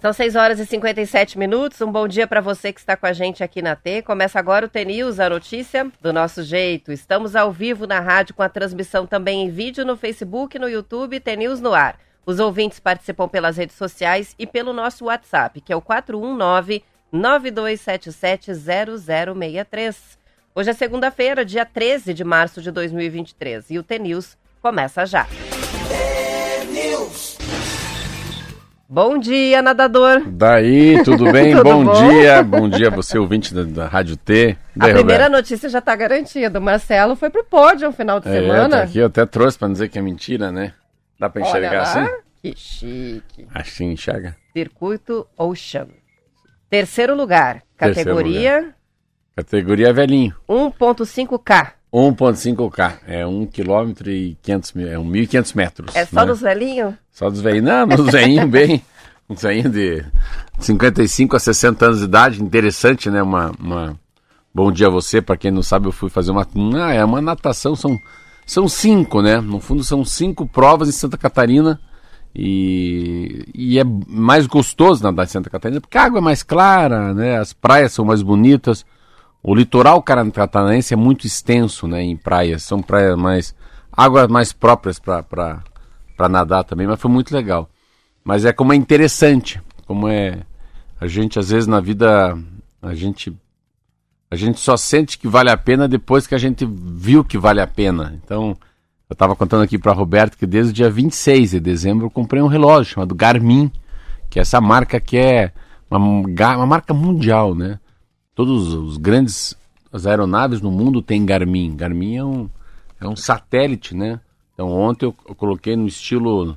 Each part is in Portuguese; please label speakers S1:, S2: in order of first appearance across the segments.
S1: São 6 horas e 57 minutos. Um bom dia para você que está com a gente aqui na T. Começa agora o T-News, a notícia do nosso jeito. Estamos ao vivo na rádio com a transmissão também em vídeo no Facebook, no YouTube, T-News no ar. Os ouvintes participam pelas redes sociais e pelo nosso WhatsApp, que é o 419 9277 0063. Hoje é segunda-feira, dia 13 de março de 2023, e o T-News começa já. Bom dia, nadador.
S2: Daí, tudo bem? tudo bom, bom, dia. Bom dia você, ouvinte da, da Rádio T.
S1: Daí, a primeira Roberto? notícia já está garantida. O Marcelo foi pro pódio no final de é, semana.
S2: Aqui eu até trouxe para dizer que é mentira, né? Dá para enxergar assim?
S1: Que chique.
S2: Assim enxerga.
S1: Circuito Ocean. Terceiro lugar, categoria... Terceiro lugar.
S2: Categoria velhinho.
S1: 1.5K.
S2: 1.5K, é 1 km e 500 mil, é 1.500 metros.
S1: É só né? dos velhinhos?
S2: Só dos velhinhos, não, dos velhinhos bem, uns velhinhos de 55 a 60 anos de idade, interessante, né, uma, uma... Bom dia a você, para quem não sabe eu fui fazer uma, ah, é uma natação, são, são cinco, né, no fundo são cinco provas em Santa Catarina. E, e é mais gostoso nadar em Santa Catarina porque a água é mais clara, né, as praias são mais bonitas, o litoral catarinense é muito extenso, né, em praias, são praias mais águas mais próprias para nadar também, mas foi muito legal. Mas é como é interessante, como é a gente às vezes na vida a gente a gente só sente que vale a pena depois que a gente viu que vale a pena. Então, eu estava contando aqui para Roberto que desde o dia 26 de dezembro eu comprei um relógio chamado Garmin, que é essa marca que é uma, uma marca mundial, né? Todos os grandes as aeronaves no mundo têm Garmin. Garmin é um, é um satélite, né? Então ontem eu, eu coloquei no estilo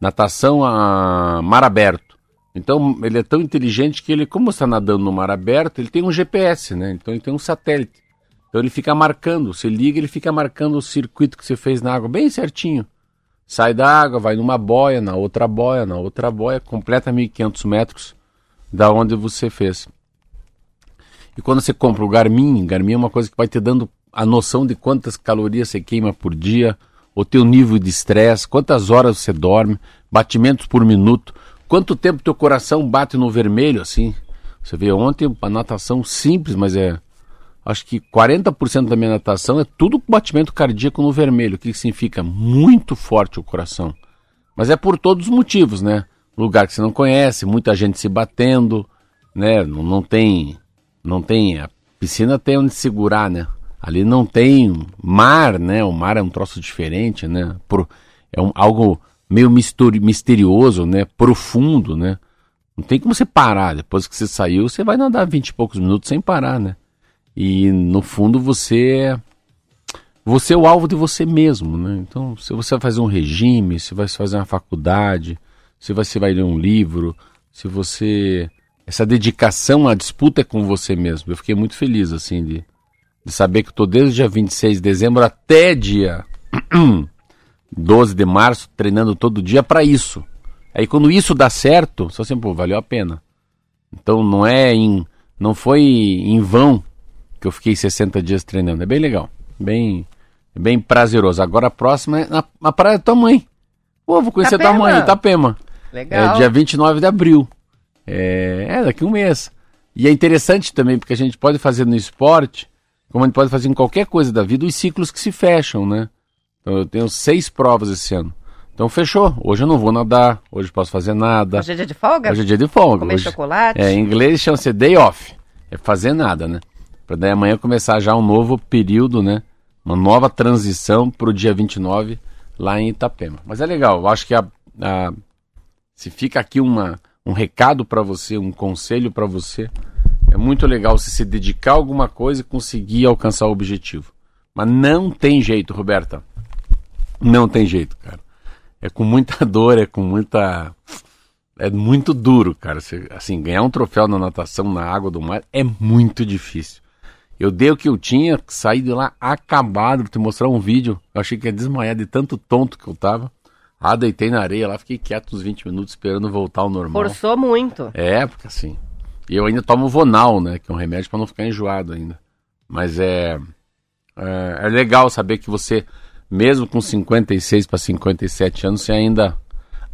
S2: natação a mar aberto. Então ele é tão inteligente que ele, como está nadando no mar aberto, ele tem um GPS, né? Então ele tem um satélite. Então ele fica marcando, você liga, ele fica marcando o circuito que você fez na água bem certinho. Sai da água, vai numa boia, na outra boia, na outra boia, completa 1500 metros da onde você fez. E quando você compra o Garmin, Garmin é uma coisa que vai te dando a noção de quantas calorias você queima por dia, o teu nível de estresse, quantas horas você dorme, batimentos por minuto, quanto tempo teu coração bate no vermelho, assim. Você vê ontem a natação simples, mas é. Acho que 40% da minha natação é tudo batimento cardíaco no vermelho. O que significa? Muito forte o coração. Mas é por todos os motivos, né? Lugar que você não conhece, muita gente se batendo, né? Não, não tem não tem. A piscina tem onde segurar, né? Ali não tem mar, né? O mar é um troço diferente, né? Por, é um, algo meio misterioso, né? Profundo, né? Não tem como você parar. Depois que você saiu, você vai nadar vinte e poucos minutos sem parar, né? E no fundo você você é o alvo de você mesmo, né? Então, se você vai fazer um regime, se vai fazer uma faculdade, se você vai ler um livro, se você essa dedicação à disputa é com você mesmo. Eu fiquei muito feliz, assim, de, de saber que estou desde o dia 26 de dezembro até dia 12 de março treinando todo dia para isso. Aí quando isso dá certo, só assim, pô, valeu a pena. Então não é em. Não foi em vão que eu fiquei 60 dias treinando. É bem legal. Bem, bem prazeroso. Agora a próxima é na, na praia da tua mãe. Pô, vou conhecer Itapema. tua mãe, Itapema.
S1: Legal.
S2: É dia 29 de abril. É, é, daqui um mês. E é interessante também, porque a gente pode fazer no esporte, como a gente pode fazer em qualquer coisa da vida, os ciclos que se fecham, né? Então eu tenho seis provas esse ano. Então fechou. Hoje eu não vou nadar, hoje posso fazer nada.
S1: Hoje é dia de folga?
S2: Hoje é dia de folga.
S1: Comer
S2: hoje,
S1: chocolate?
S2: É, em inglês chama-se day off. É fazer nada, né? Para daí amanhã começar já um novo período, né? Uma nova transição para o dia 29 lá em Itapema. Mas é legal, eu acho que a, a se fica aqui uma, um recado para você, um conselho para você. É muito legal você se dedicar a alguma coisa e conseguir alcançar o objetivo. Mas não tem jeito, Roberta. Não tem jeito, cara. É com muita dor, é com muita. É muito duro, cara. Você, assim, ganhar um troféu na natação na água do mar é muito difícil. Eu dei o que eu tinha, saí de lá acabado, vou te mostrar um vídeo. Eu achei que ia desmaiar de tanto tonto que eu tava. Ah, deitei na areia lá, fiquei quieto uns 20 minutos esperando voltar ao normal.
S1: Forçou muito.
S2: É, porque assim. E eu ainda tomo Vonal, né? Que é um remédio para não ficar enjoado ainda. Mas é, é, é. legal saber que você mesmo com 56 para 57 anos, você ainda,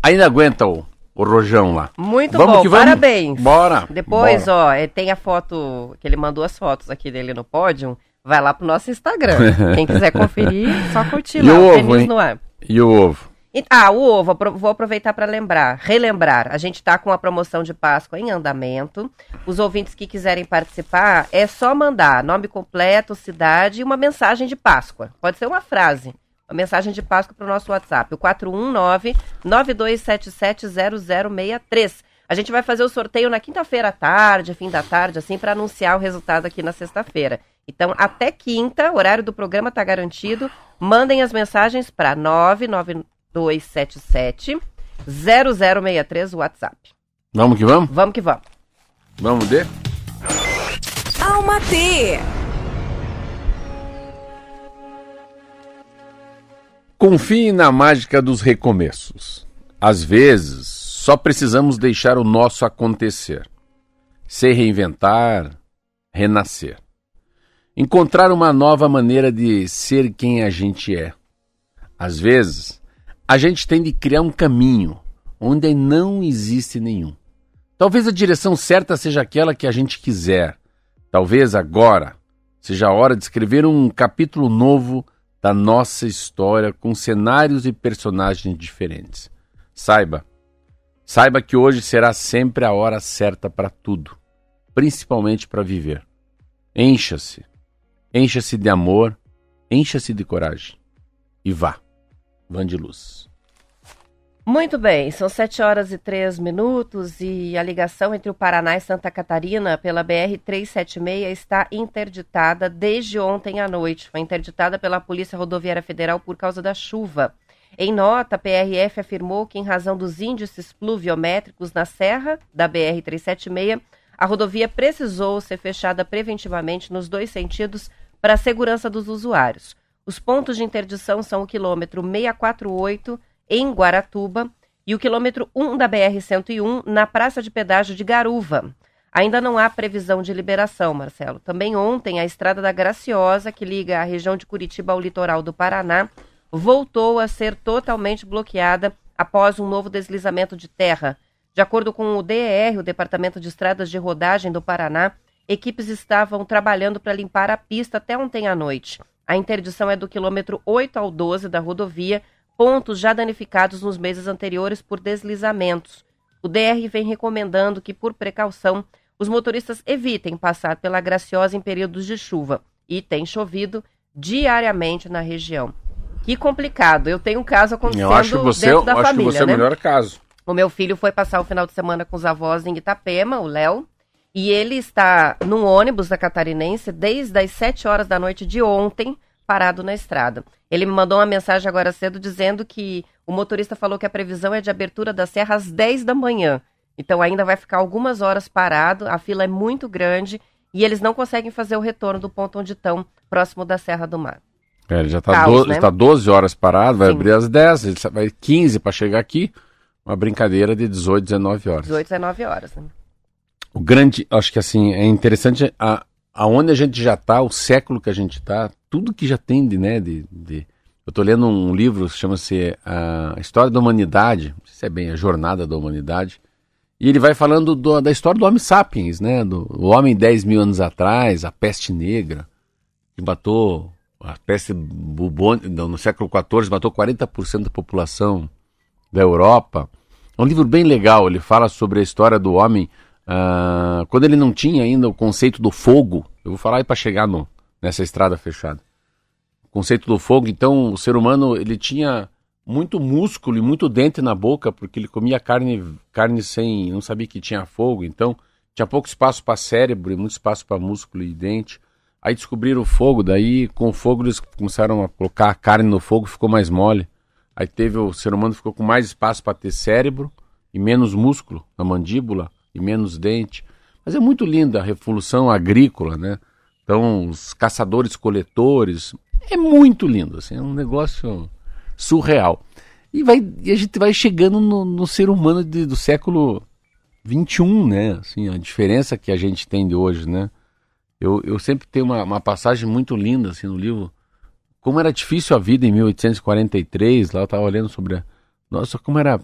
S2: ainda aguenta o, o rojão lá.
S1: Muito vamos bom, que vamos? parabéns.
S2: Bora.
S1: Depois, bora. ó, é, tem a foto que ele mandou as fotos aqui dele no pódio. Vai lá pro nosso Instagram. Quem quiser conferir, só curtir
S2: e
S1: lá.
S2: O ovo, no ar. E o ovo?
S1: Ah, o ovo, vou aproveitar para lembrar, relembrar. A gente está com a promoção de Páscoa em andamento. Os ouvintes que quiserem participar, é só mandar nome completo, cidade e uma mensagem de Páscoa. Pode ser uma frase. Uma mensagem de Páscoa para o nosso WhatsApp, o 419-9277-0063. A gente vai fazer o sorteio na quinta-feira à tarde, fim da tarde, assim, para anunciar o resultado aqui na sexta-feira. Então, até quinta, o horário do programa está garantido. Mandem as mensagens para 999 277 0063 WhatsApp.
S2: Vamos que vamos?
S1: Vamos que vamos.
S2: Vamos ver?
S3: Alma T.
S2: Confie na mágica dos recomeços. Às vezes, só precisamos deixar o nosso acontecer. Se reinventar, renascer. Encontrar uma nova maneira de ser quem a gente é. Às vezes, a gente tem de criar um caminho onde não existe nenhum. Talvez a direção certa seja aquela que a gente quiser. Talvez agora seja a hora de escrever um capítulo novo da nossa história com cenários e personagens diferentes. Saiba, saiba que hoje será sempre a hora certa para tudo, principalmente para viver. Encha-se, encha-se de amor, encha-se de coragem e vá. Van de Luz.
S1: Muito bem, são 7 horas e 3 minutos e a ligação entre o Paraná e Santa Catarina pela BR-376 está interditada desde ontem à noite. Foi interditada pela Polícia Rodoviária Federal por causa da chuva. Em nota, a PRF afirmou que, em razão dos índices pluviométricos na serra da BR-376, a rodovia precisou ser fechada preventivamente nos dois sentidos para a segurança dos usuários. Os pontos de interdição são o quilômetro 648 em Guaratuba e o quilômetro 1 da BR-101 na Praça de Pedágio de Garuva. Ainda não há previsão de liberação, Marcelo. Também ontem, a Estrada da Graciosa, que liga a região de Curitiba ao litoral do Paraná, voltou a ser totalmente bloqueada após um novo deslizamento de terra. De acordo com o DER, o Departamento de Estradas de Rodagem do Paraná, equipes estavam trabalhando para limpar a pista até ontem à noite. A interdição é do quilômetro 8 ao 12 da rodovia, pontos já danificados nos meses anteriores por deslizamentos. O DR vem recomendando que, por precaução, os motoristas evitem passar pela Graciosa em períodos de chuva. E tem chovido diariamente na região. Que complicado. Eu tenho um caso acontecendo eu acho que você, dentro da
S2: acho
S1: família,
S2: que você
S1: né?
S2: é o melhor caso.
S1: O meu filho foi passar o final de semana com os avós em Itapema, o Léo, e ele está num ônibus da Catarinense desde as 7 horas da noite de ontem, parado na estrada. Ele me mandou uma mensagem agora cedo dizendo que o motorista falou que a previsão é de abertura da serra às 10 da manhã. Então ainda vai ficar algumas horas parado, a fila é muito grande e eles não conseguem fazer o retorno do ponto onde estão, próximo da Serra do Mar.
S2: É, ele já está 12, né? tá 12 horas parado, vai Sim. abrir às 10, ele vai 15 para chegar aqui, uma brincadeira de 18, 19 horas.
S1: 18, 19 horas. Né?
S2: O grande, acho que assim, é interessante a, aonde a gente já está, o século que a gente está, tudo que já tem de, né, de, de... eu estou lendo um livro, chama-se A História da Humanidade, não sei se é bem a Jornada da Humanidade, e ele vai falando do, da história do Homem Sapiens, né, do homem 10 mil anos atrás, a peste negra, que matou, a peste bubônica, no século XIV, matou 40% da população da Europa. É um livro bem legal, ele fala sobre a história do homem Uh, quando ele não tinha ainda o conceito do fogo, eu vou falar aí para chegar no, nessa estrada fechada. O conceito do fogo, então o ser humano ele tinha muito músculo e muito dente na boca porque ele comia carne, carne sem, não sabia que tinha fogo, então tinha pouco espaço para cérebro e muito espaço para músculo e dente. Aí descobriram o fogo, daí com o fogo eles começaram a colocar a carne no fogo, ficou mais mole. Aí teve o ser humano ficou com mais espaço para ter cérebro e menos músculo na mandíbula e menos dente. Mas é muito linda a revolução agrícola, né? Então, os caçadores-coletores, é muito lindo, assim, é um negócio surreal. E, vai, e a gente vai chegando no, no ser humano de, do século XXI, né? Assim, a diferença que a gente tem de hoje, né? Eu, eu sempre tenho uma, uma passagem muito linda assim, no livro, como era difícil a vida em 1843, lá eu estava olhando sobre a... Nossa, como era...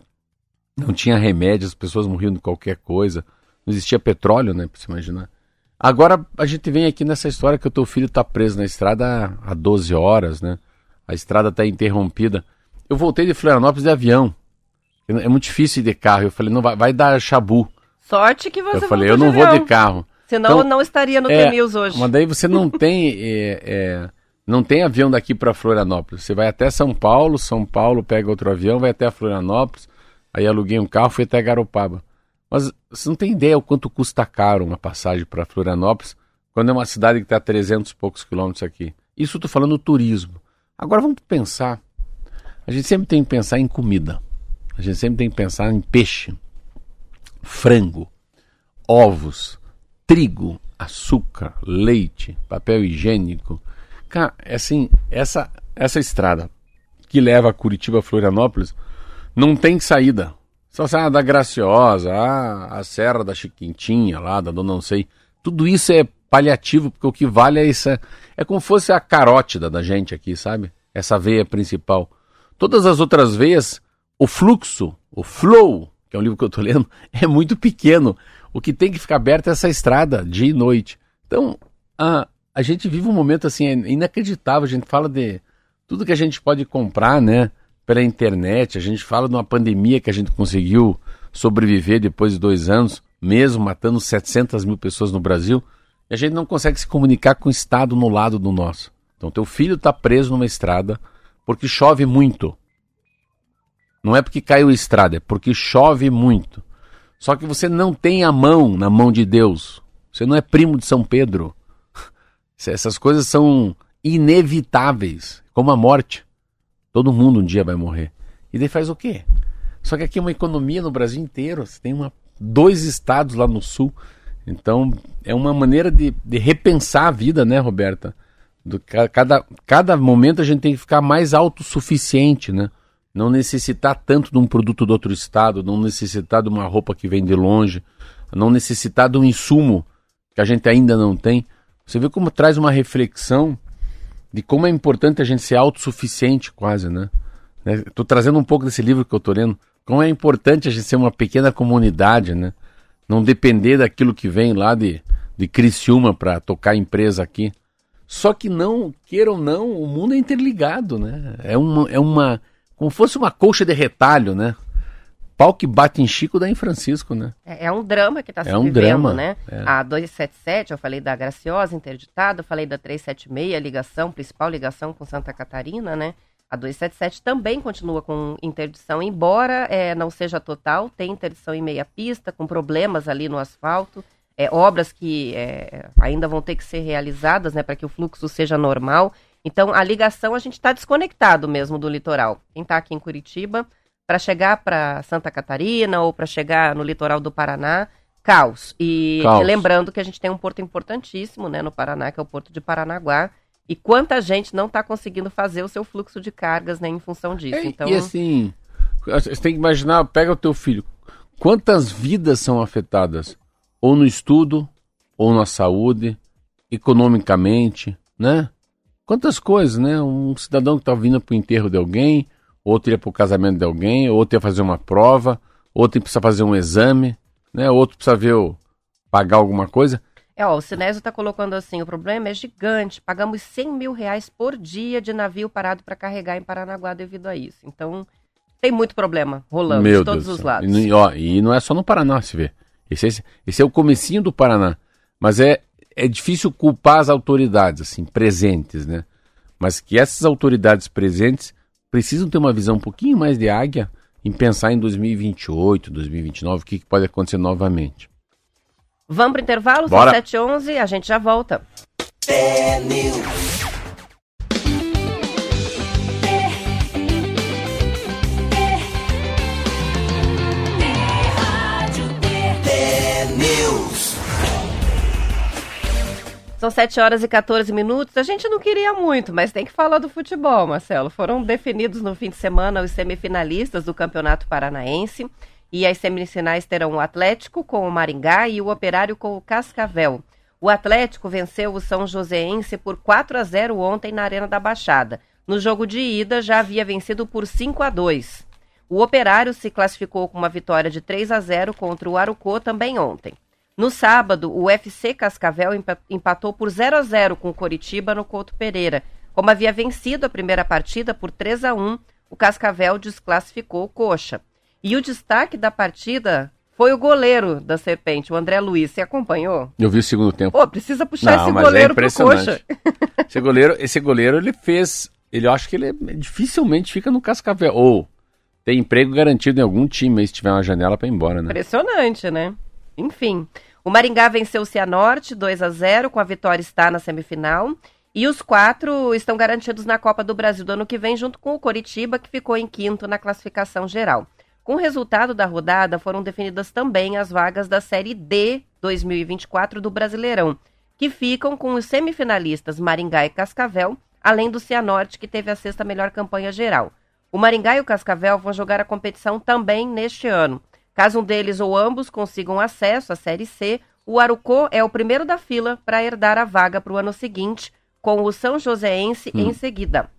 S2: Não tinha remédio, as pessoas morriam de qualquer coisa. Não existia petróleo, né, para se imaginar. Agora a gente vem aqui nessa história que o teu filho está preso na estrada há 12 horas, né? A estrada está interrompida. Eu voltei de Florianópolis de avião. É muito difícil ir de carro. Eu falei, não vai, vai dar chabu.
S1: Sorte que você
S2: Eu falei, eu não vou de carro.
S1: Senão
S2: Então,
S1: não estaria no
S2: é,
S1: T-News hoje.
S2: Mas daí você não tem, é, é, não tem avião daqui para Florianópolis. Você vai até São Paulo, São Paulo pega outro avião, vai até Florianópolis. Aí aluguei um carro, fui até Garopaba. Mas você não tem ideia o quanto custa caro uma passagem para Florianópolis, quando é uma cidade que está a 300 e poucos quilômetros aqui. Isso tô falando turismo. Agora vamos pensar. A gente sempre tem que pensar em comida. A gente sempre tem que pensar em peixe, frango, ovos, trigo, açúcar, leite, papel higiênico. Cara, é assim, essa, essa estrada que leva a Curitiba a Florianópolis não tem saída. Só sai a da Graciosa, a, a Serra da Chiquintinha lá, da Dona Não Sei. Tudo isso é paliativo, porque o que vale é essa. É como se fosse a carótida da gente aqui, sabe? Essa veia principal. Todas as outras veias, o fluxo, o flow, que é um livro que eu estou lendo, é muito pequeno. O que tem que ficar aberto é essa estrada, dia e noite. Então, a, a gente vive um momento assim, é inacreditável. A gente fala de tudo que a gente pode comprar, né? Pela internet. A gente fala de uma pandemia que a gente conseguiu sobreviver depois de dois anos, mesmo matando 700 mil pessoas no Brasil. E a gente não consegue se comunicar com o Estado no lado do nosso. Então, teu filho está preso numa estrada porque chove muito. Não é porque caiu a estrada, é porque chove muito. Só que você não tem a mão na mão de Deus. Você não é primo de São Pedro. Essas coisas são inevitáveis, como a morte. Todo mundo um dia vai morrer. E daí faz o quê? Só que aqui é uma economia no Brasil inteiro. Você tem uma, dois estados lá no sul. Então é uma maneira de, de repensar a vida, né, Roberta? Do, cada, cada momento a gente tem que ficar mais autossuficiente, né? Não necessitar tanto de um produto do outro estado, não necessitar de uma roupa que vem de longe, não necessitar de um insumo que a gente ainda não tem. Você vê como traz uma reflexão de como é importante a gente ser autossuficiente quase, né? Estou trazendo um pouco desse livro que eu estou lendo. Como é importante a gente ser uma pequena comunidade, né? Não depender daquilo que vem lá de, de Criciúma para tocar a empresa aqui. Só que não, queira ou não, o mundo é interligado, né? É uma, é uma como fosse uma colcha de retalho, né? Pau que bate em Chico dá em Francisco, né?
S1: É, é um drama que está se
S2: É um
S1: vivendo,
S2: drama,
S1: né?
S2: é.
S1: A 277, eu falei da Graciosa, interditada, eu falei da 376, ligação, principal ligação com Santa Catarina, né? A 277 também continua com interdição, embora é, não seja total, tem interdição em meia pista, com problemas ali no asfalto, é, obras que é, ainda vão ter que ser realizadas, né, para que o fluxo seja normal. Então, a ligação a gente está desconectado mesmo do litoral. Quem está aqui em Curitiba, para chegar para Santa Catarina ou para chegar no litoral do Paraná, caos. E
S2: Caos.
S1: lembrando que a gente tem um porto importantíssimo, né, no Paraná, que é o porto de Paranaguá. E quanta gente não está conseguindo fazer o seu fluxo de cargas, né, em função disso.
S2: É,
S1: então,
S2: E assim, você tem que imaginar, pega o teu filho, quantas vidas são afetadas? Ou no estudo, ou na saúde, economicamente, né? Quantas coisas, né? Um cidadão que está vindo para o enterro de alguém, outro ia para o casamento de alguém, outro ia fazer uma prova, outro precisa fazer um exame, né? Outro precisa ver o, pagar alguma coisa.
S1: É, ó, o Sinésio está colocando assim, o problema é gigante, pagamos 100 mil reais por dia de navio parado para carregar em Paranaguá devido a isso. Então, tem muito problema rolando
S2: Meu
S1: de todos
S2: Deus
S1: os
S2: céu.
S1: lados.
S2: E, não- ó, e não é só no Paraná, se vê. Esse, esse, esse é o comecinho do Paraná. Mas é, é difícil culpar as autoridades, assim, presentes, né? Mas que essas autoridades presentes precisam ter uma visão um pouquinho mais de águia em pensar em 2028, 2029, o que, que pode acontecer novamente.
S1: Vamos pro intervalo,
S2: Bora.
S1: são 7h11, a gente já volta. São 7 horas e 14 minutos. A gente não queria muito, mas tem que falar do futebol, Marcelo. Foram definidos no fim de semana os semifinalistas do Campeonato Paranaense. E as semifinais terão o Atlético com o Maringá e o Operário com o Cascavel. O Atlético venceu o São Joséense por 4 a 0 ontem na Arena da Baixada. No jogo de ida já havia vencido por 5 a 2. O Operário se classificou com uma vitória de 3 a 0 contra o Arucô também ontem. No sábado, o UFC Cascavel empatou por 0 a 0 com o Coritiba no Couto Pereira. Como havia vencido a primeira partida por 3 a 1, o Cascavel desclassificou o Coxa. E o destaque da partida foi o goleiro da Serpente, o André Luiz. Você acompanhou?
S2: Eu vi o segundo tempo.
S1: Pô, precisa puxar Não, esse goleiro é pro Coxa.
S2: Esse goleiro, esse goleiro, ele fez... Ele, eu acho que ele dificilmente fica no Cascavel. Ou tem emprego garantido em algum time aí, se tiver uma janela para ir embora, né?
S1: Impressionante, né? Enfim, o Maringá venceu o Cianorte 2 a 0 com a vitória está na semifinal. E os quatro estão garantidos na Copa do Brasil do ano que vem, junto com o Coritiba, que ficou em quinto na classificação geral. Com o resultado da rodada, foram definidas também as vagas da Série D 2024 do Brasileirão, que ficam com os semifinalistas Maringá e Cascavel, além do Cianorte, que teve a sexta melhor campanha geral. O Maringá e o Cascavel vão jogar a competição também neste ano. Caso um deles ou ambos consigam acesso à Série C, o Arucô é o primeiro da fila para herdar a vaga para o ano seguinte, com o São Joséense hum. em seguida.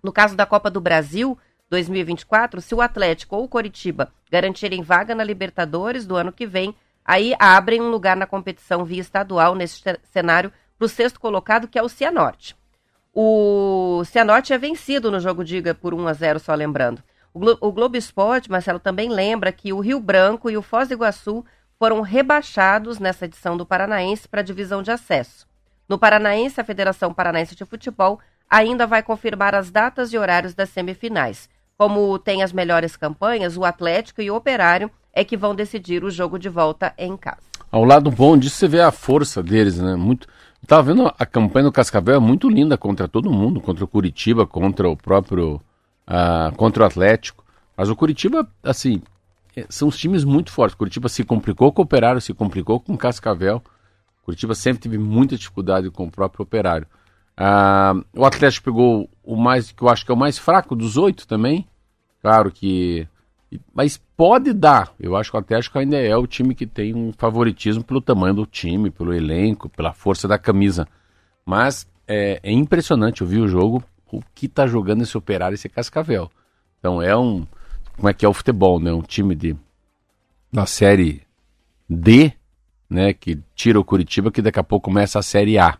S1: No caso da Copa do Brasil 2024, se o Atlético ou o Coritiba garantirem vaga na Libertadores do ano que vem, aí abrem um lugar na competição via estadual nesse cenário para o sexto colocado, que é o Cianorte. O Cianorte é vencido no jogo Diga por 1 a 0 só lembrando. O, Glo o Globo Esporte, Marcelo, também lembra que o Rio Branco e o Foz do Iguaçu foram rebaixados nessa edição do Paranaense para a divisão de acesso. No Paranaense, a Federação Paranaense de Futebol ainda vai confirmar as datas e horários das semifinais. Como tem as melhores campanhas, o Atlético e o Operário é que vão decidir o jogo de volta em casa.
S2: Ao lado bom disso, você vê a força deles, né? Muito, Estava vendo a campanha do Cascavel é muito linda contra todo mundo, contra o Curitiba, contra o próprio. Uh, contra o Atlético. Mas o Curitiba, assim, é, são os times muito fortes. O Curitiba se complicou com o Operário, se complicou com o Cascavel. O Curitiba sempre teve muita dificuldade com o próprio Operário. Uh, o Atlético pegou o mais, que eu acho que é o mais fraco dos oito também. Claro que mas pode dar. Eu acho que o Atlético ainda é o time que tem um favoritismo pelo tamanho do time, pelo elenco, pela força da camisa. Mas é, é impressionante ouvir o jogo, o que está jogando esse Operário, esse Cascavel. Então é um. Como é que é o futebol, né? Um time de da série D, né? Que tira o Curitiba, que daqui a pouco começa a série A.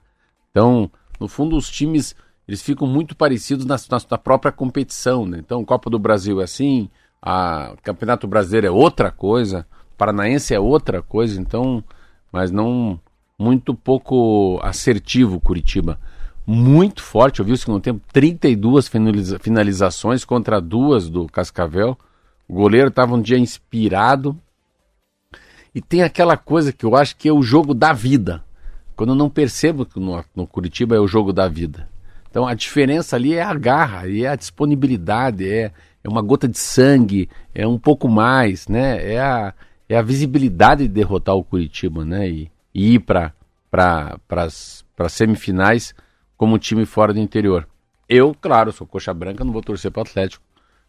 S2: Então, no fundo, os times eles ficam muito parecidos na, na, na própria competição, né? Então, Copa do Brasil é assim, a Campeonato Brasileiro é outra coisa, Paranaense é outra coisa, então, mas não muito pouco assertivo Curitiba. Muito forte, eu vi o segundo tempo, 32 finaliza finalizações contra duas do Cascavel. O goleiro estava um dia inspirado. E tem aquela coisa que eu acho que é o jogo da vida. Quando eu não percebo que no, no Curitiba é o jogo da vida. Então a diferença ali é a garra, e é a disponibilidade, é, é uma gota de sangue, é um pouco mais, né? É a, é a visibilidade de derrotar o Curitiba, né? E, e ir para pra, as semifinais como time fora do interior. Eu, claro, sou coxa branca, não vou torcer para o Atlético.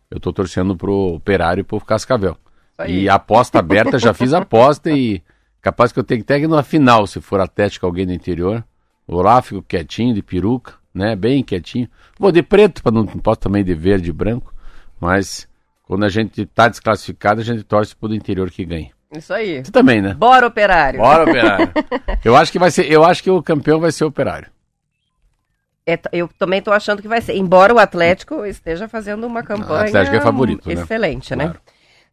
S2: Eu estou torcendo pro Operário e pro Cascavel. E aposta aberta, já fiz aposta e capaz que eu tenho que ir na final, se for Atlético alguém do interior. Vou lá, fico quietinho, de peruca, né? Bem quietinho. Vou de preto, para não, não posso também de verde e branco. Mas quando a gente está desclassificado, a gente torce pro do interior que ganhe.
S1: Isso aí.
S2: Você também, né?
S1: Bora, operário.
S2: Bora, operário. eu acho que vai ser, eu acho que o campeão vai ser o operário.
S1: É, eu também estou achando que vai ser. Embora o Atlético esteja fazendo uma campanha. O
S2: Atlético é favorito,
S1: né? Excelente, né? Claro.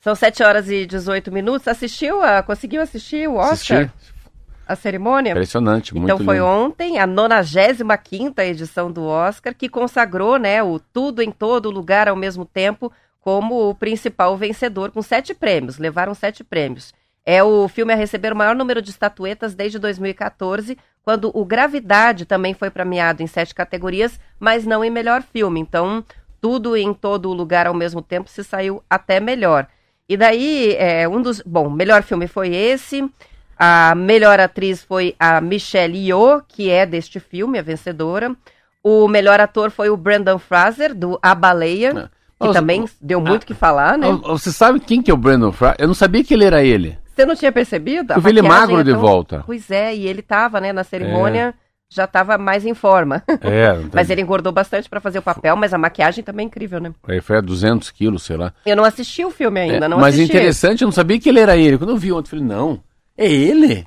S1: São 7 horas e 18 minutos. Assistiu a. Conseguiu assistir o Oscar? Assisti. A cerimônia?
S2: Impressionante, muito
S1: Então foi lindo. ontem a 95 edição do Oscar, que consagrou né, o Tudo em Todo Lugar ao mesmo tempo como o principal vencedor, com sete prêmios. Levaram sete prêmios. É o filme a receber o maior número de estatuetas desde 2014, quando o Gravidade também foi premiado em sete categorias, mas não em melhor filme. Então, tudo em todo lugar ao mesmo tempo se saiu até melhor. E daí, é, um dos. Bom, melhor filme foi esse. A melhor atriz foi a Michelle Yeoh, que é deste filme, a vencedora. O melhor ator foi o Brandon Fraser, do A Baleia, que também deu muito o que falar, né?
S2: Você sabe quem que é o Brandon Fraser? Eu não sabia que ele era ele.
S1: Você não tinha percebido? A
S2: Eu vi ele magro
S1: é
S2: de
S1: tão-
S2: volta.
S1: Pois é, e ele tava, né, na cerimônia, já tava mais em forma.
S2: É,
S1: Mas ele engordou bastante pra fazer o papel, mas a maquiagem também é incrível, né?
S2: Aí foi a 200 quilos, sei lá.
S1: Eu não assisti o filme ainda,
S2: É,
S1: não
S2: mas
S1: assisti.
S2: interessante, eu não sabia que ele era ele. Quando eu vi ontem, eu falei, não, é ele?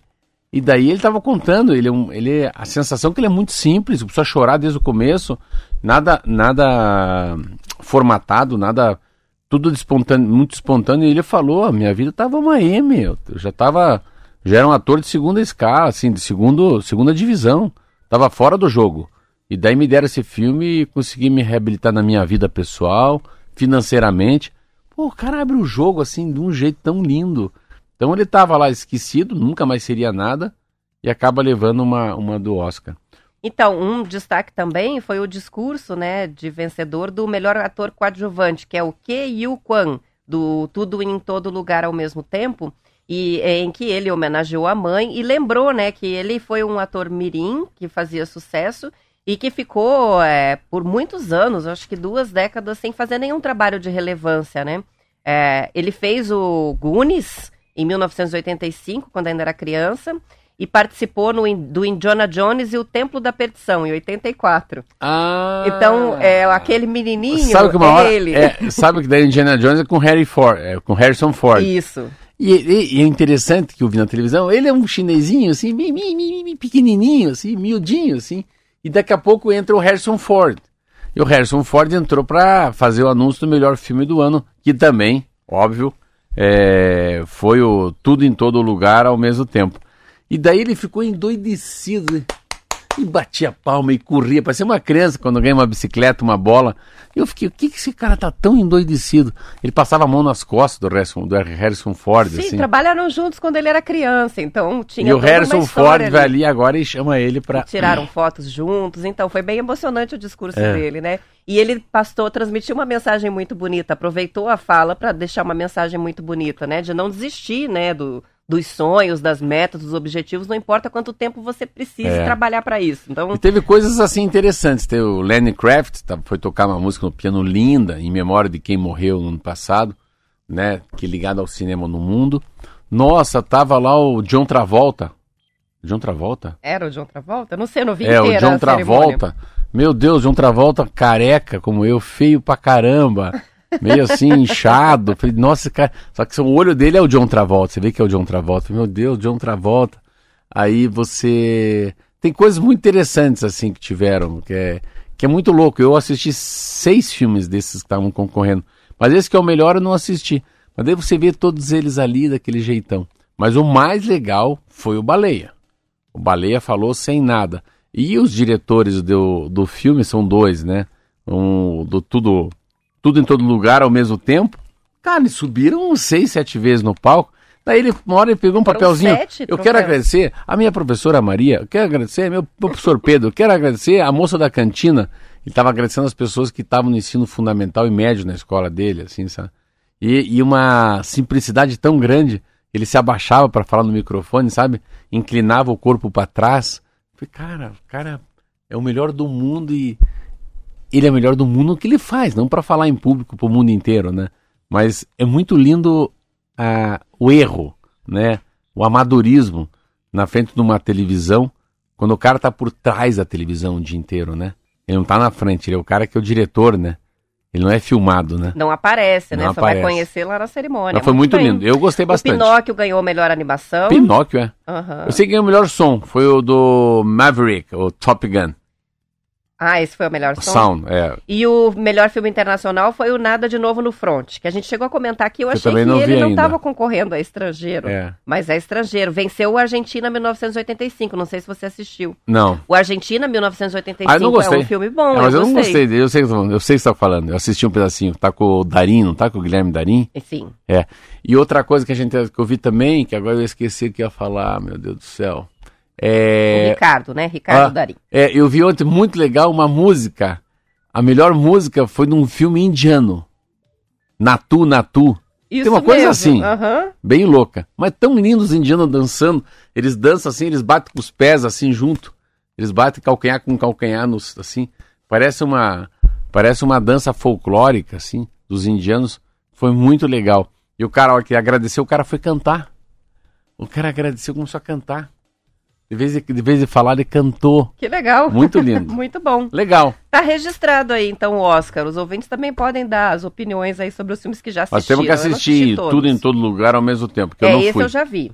S2: E daí ele tava contando, ele é ele é- a sensação é que ele é muito simples, precisa chorar desde o começo, nada nada formatado, nada tudo espontâneo, muito espontâneo, e ele falou, a minha vida tava uma M, eu já tava já era um ator de segunda escala, assim, de segundo, segunda divisão, tava fora do jogo. E daí me deram esse filme e consegui me reabilitar na minha vida pessoal, financeiramente. Pô, o cara abre o jogo assim de um jeito tão lindo. Então ele tava lá esquecido, nunca mais seria nada, e acaba levando uma, uma do Oscar.
S1: Então, um destaque também foi o discurso, né, de vencedor do melhor ator coadjuvante, que é o Ke Yu Kwan, do Tudo em Todo Lugar ao mesmo tempo, e em que ele homenageou a mãe e lembrou, né, que ele foi um ator mirim que fazia sucesso e que ficou é, por muitos anos, acho que duas décadas, sem fazer nenhum trabalho de relevância, né? É, ele fez o Goonies em 1985, quando ainda era criança, e participou no, do Indiana Jones e o Templo da Perdição, em 84.
S2: Ah!
S1: Então, é, aquele menininho
S2: sabe que uma
S1: é
S2: hora,
S1: ele.
S2: é, sabe que da Indiana Jones é com Harry Ford, é, com Harrison Ford.
S1: Isso.
S2: E, e- e é interessante que eu vi na televisão, ele é um chinesinho, assim, mi, mi, mi, pequenininho, assim, miudinho, assim. E daqui a pouco entra o Harrison Ford. E o Harrison Ford entrou pra fazer o anúncio do melhor filme do ano, que também, óbvio, é, foi o Tudo em Todo Lugar ao mesmo tempo. E daí ele ficou endoidecido, e batia palma e corria, parecia uma criança quando ganha uma bicicleta, uma bola. E eu fiquei, o que, que esse cara tá tão endoidecido? Ele passava a mão nas costas do Harrison, do Harrison Ford,
S1: Sim,
S2: assim.
S1: trabalharam juntos quando ele era criança, então tinha
S2: E o Harrison Ford
S1: ali.
S2: vai ali agora e chama ele pra.
S1: Tiraram fotos juntos, então foi bem emocionante o discurso
S2: É.
S1: dele, né? E ele pastor, transmitiu uma mensagem muito bonita, aproveitou a fala para deixar uma mensagem muito bonita, né? De não desistir, né? Do, dos sonhos, das metas, dos objetivos, não importa quanto tempo você precise
S2: É.
S1: trabalhar para isso. Então,
S2: E teve coisas assim interessantes. Teve o Lenny Kravitz, tá- foi tocar uma música no piano linda, em memória de quem morreu no ano passado, né? Que ligado ao cinema no mundo. Nossa, tava lá o John Travolta. John Travolta?
S1: era o John Travolta? Não sei, não vi
S2: É, o John
S1: a cerimônia.
S2: Travolta. Meu Deus, John Travolta careca como eu, feio pra caramba. Meio assim, inchado. Falei, nossa, cara. Só que o olho dele é o John Travolta. Você vê que é o John Travolta. Meu Deus, John Travolta. Aí você. Tem coisas muito interessantes, assim, que tiveram, que é, que é muito louco. Eu assisti seis filmes desses que estavam concorrendo. Mas esse que é o melhor eu não assisti. Mas daí você vê todos eles ali daquele jeitão. Mas o mais legal foi o Baleia. O Baleia falou sem nada. E os diretores do, do filme são dois, né? Um, do tudo, tudo em todo lugar ao mesmo tempo. Cara, eles subiram seis, sete vezes no palco. Daí ele, uma hora ele pegou um
S1: Foram
S2: papelzinho.
S1: sete
S2: Eu quero
S1: troféus.
S2: agradecer a minha professora Maria, eu quero agradecer meu professor Pedro, eu quero agradecer a moça da cantina. Ele estava agradecendo as pessoas que estavam no ensino fundamental e médio na escola dele, assim, sabe? E, e uma simplicidade tão grande, ele se abaixava para falar no microfone, sabe? Inclinava o corpo para trás. Falei, cara, o cara é o melhor do mundo e ele é o melhor do mundo no que ele faz, não para falar em público para o mundo inteiro, né? Mas é muito lindo ah, o erro, né? O amadorismo na frente de uma televisão, quando o cara tá por trás da televisão o dia inteiro, né? Ele não tá na frente, ele é o cara que é o diretor, né? Ele não é filmado, né?
S1: Não aparece, né?
S2: Não
S1: Só vai conhecer lá na cerimônia.
S2: Mas foi muito lindo. Eu gostei bastante.
S1: O Pinóquio ganhou a melhor animação.
S2: Pinóquio, é.
S1: Aham.
S2: Eu sei que ganhou o melhor som. Foi o do Maverick, o Top Gun.
S1: Ah, esse foi o melhor som.
S2: Sound, é.
S1: E o melhor filme internacional foi o Nada de Novo no Front, que a gente chegou a comentar aqui. Eu
S2: Eu
S1: achei que
S2: não
S1: ele não estava concorrendo a estrangeiro,
S2: É.
S1: mas é estrangeiro. Venceu o Argentina 1985, não sei se você assistiu.
S2: Não.
S1: O Argentina 1985
S2: Ah, eu não gostei.
S1: é um filme bom,
S2: É, mas eu,
S1: eu
S2: não
S1: gostei.
S2: dele. Eu sei, você eu o que você tá falando. Eu assisti um pedacinho. Tá com o Darim, não tá com o Guilherme Darim?
S1: Sim.
S2: É. E outra coisa que a gente que eu vi também, que agora eu esqueci que ia falar, meu Deus do céu.
S1: O
S2: É.
S1: Ricardo, né? Ricardo
S2: Ah,
S1: Darim.
S2: É, eu vi ontem muito legal uma música. A melhor música foi de um filme indiano. Natu Natu.
S1: Isso
S2: uma coisa
S1: mesmo,
S2: assim.
S1: aham.
S2: Bem louca. Mas tão lindos os indianos dançando. Eles dançam assim, eles batem com os pés assim junto. Eles batem calcanhar com calcanhar nos, assim. Parece uma parece uma dança folclórica assim dos indianos. Foi muito legal. E o cara, a hora que agradeceu, o cara foi cantar. O cara agradeceu, começou a cantar. De vez, de, de vez de falar, ele cantou.
S1: Que legal.
S2: Muito lindo.
S1: Muito bom.
S2: Legal.
S1: Tá registrado aí, então, o Oscar. Os ouvintes também podem dar as opiniões aí sobre os filmes que já assistiram.
S2: Nós temos que
S1: Eu
S2: assistir tudo em todo lugar ao mesmo tempo, que eu
S1: é,
S2: não
S1: esse
S2: fui.
S1: eu já vi.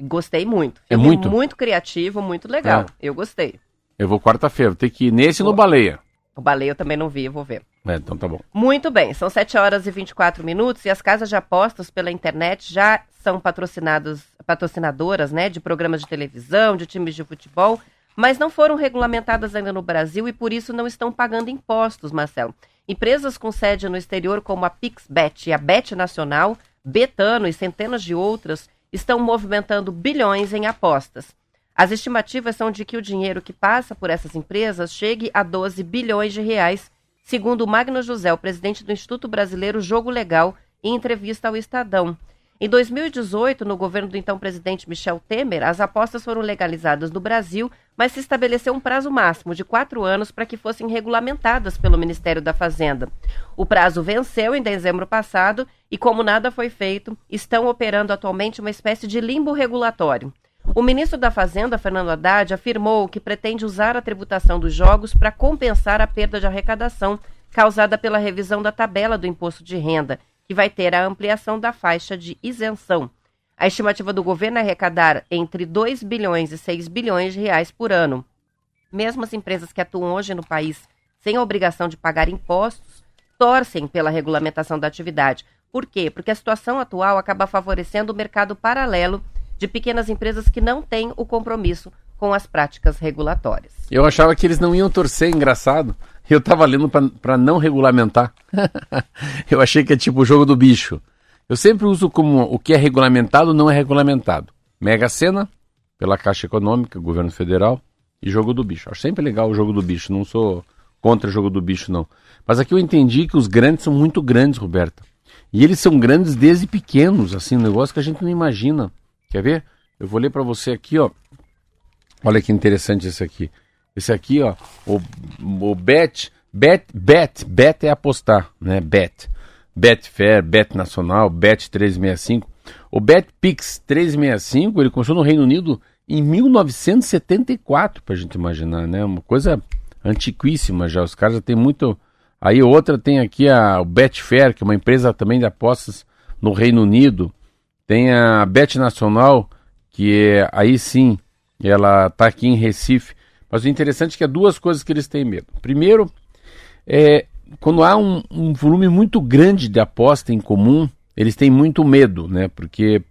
S1: Gostei muito.
S2: É
S1: Filme
S2: muito?
S1: Muito criativo, muito legal.
S2: É.
S1: Eu gostei.
S2: Eu vou quarta-feira, tem que ir nesse e no
S1: Boa.
S2: Baleia.
S1: O Baleia eu também não vi, eu vou ver.
S2: É, então tá bom.
S1: Muito bem, são 7 horas e 24 minutos e as casas de apostas pela internet já são patrocinadas, patrocinadoras né, de programas de televisão, de times de futebol, mas não foram regulamentadas ainda no Brasil e por isso não estão pagando impostos, Marcelo. Empresas com sede no exterior como a PixBet e a Bet Nacional, Betano e centenas de outras estão movimentando bilhões em apostas. As estimativas são de que o dinheiro que passa por essas empresas chegue a 12 bilhões de reais, segundo Magno José, o presidente do Instituto Brasileiro Jogo Legal, em entrevista ao Estadão. Em 2018, no governo do então presidente Michel Temer, as apostas foram legalizadas no Brasil, mas se estabeleceu um prazo máximo de quatro anos para que fossem regulamentadas pelo Ministério da Fazenda. O prazo venceu em dezembro passado e, como nada foi feito, estão operando atualmente uma espécie de limbo regulatório. O ministro da Fazenda, Fernando Haddad, afirmou que pretende usar a tributação dos jogos para compensar a perda de arrecadação causada pela revisão da tabela do imposto de renda, que vai ter a ampliação da faixa de isenção. A estimativa do governo é arrecadar entre 2 bilhões e 6 bilhões de reais por ano. Mesmo as empresas que atuam hoje no país sem a obrigação de pagar impostos torcem pela regulamentação da atividade. Por quê? Porque a situação atual acaba favorecendo o mercado paralelo de pequenas empresas que não têm o compromisso com as práticas regulatórias.
S2: Eu achava que eles não iam torcer, engraçado. Eu tava lendo pra não regulamentar. eu achei que é tipo o jogo do bicho. Eu sempre uso como o que é regulamentado não é regulamentado. Mega Sena, pela Caixa Econômica, governo federal, e jogo do bicho. Acho sempre legal o jogo do bicho, não sou contra o jogo do bicho, não. Mas aqui eu entendi que os grandes são muito grandes, Roberta. E eles são grandes desde pequenos, assim, um negócio que a gente não imagina. Quer ver? Eu vou ler pra você aqui, ó. Olha que interessante esse aqui. Esse aqui, ó, o, o bet, bet, bet, bet é apostar, né? Bet. Betfair, Bet Nacional, Bet 365. O BetPix 365, ele começou no Reino Unido em 1974, pra gente imaginar, né? Uma coisa antiquíssima já. Os caras já têm muito. Aí outra tem aqui a Betfair, que é uma empresa também de apostas no Reino Unido. Tem a Bet Nacional, que é, aí sim, ela está aqui em Recife. Mas o interessante é que há duas coisas que eles têm medo. Primeiro, é, quando há um, um volume muito grande de aposta em comum, eles têm muito medo, né? Porque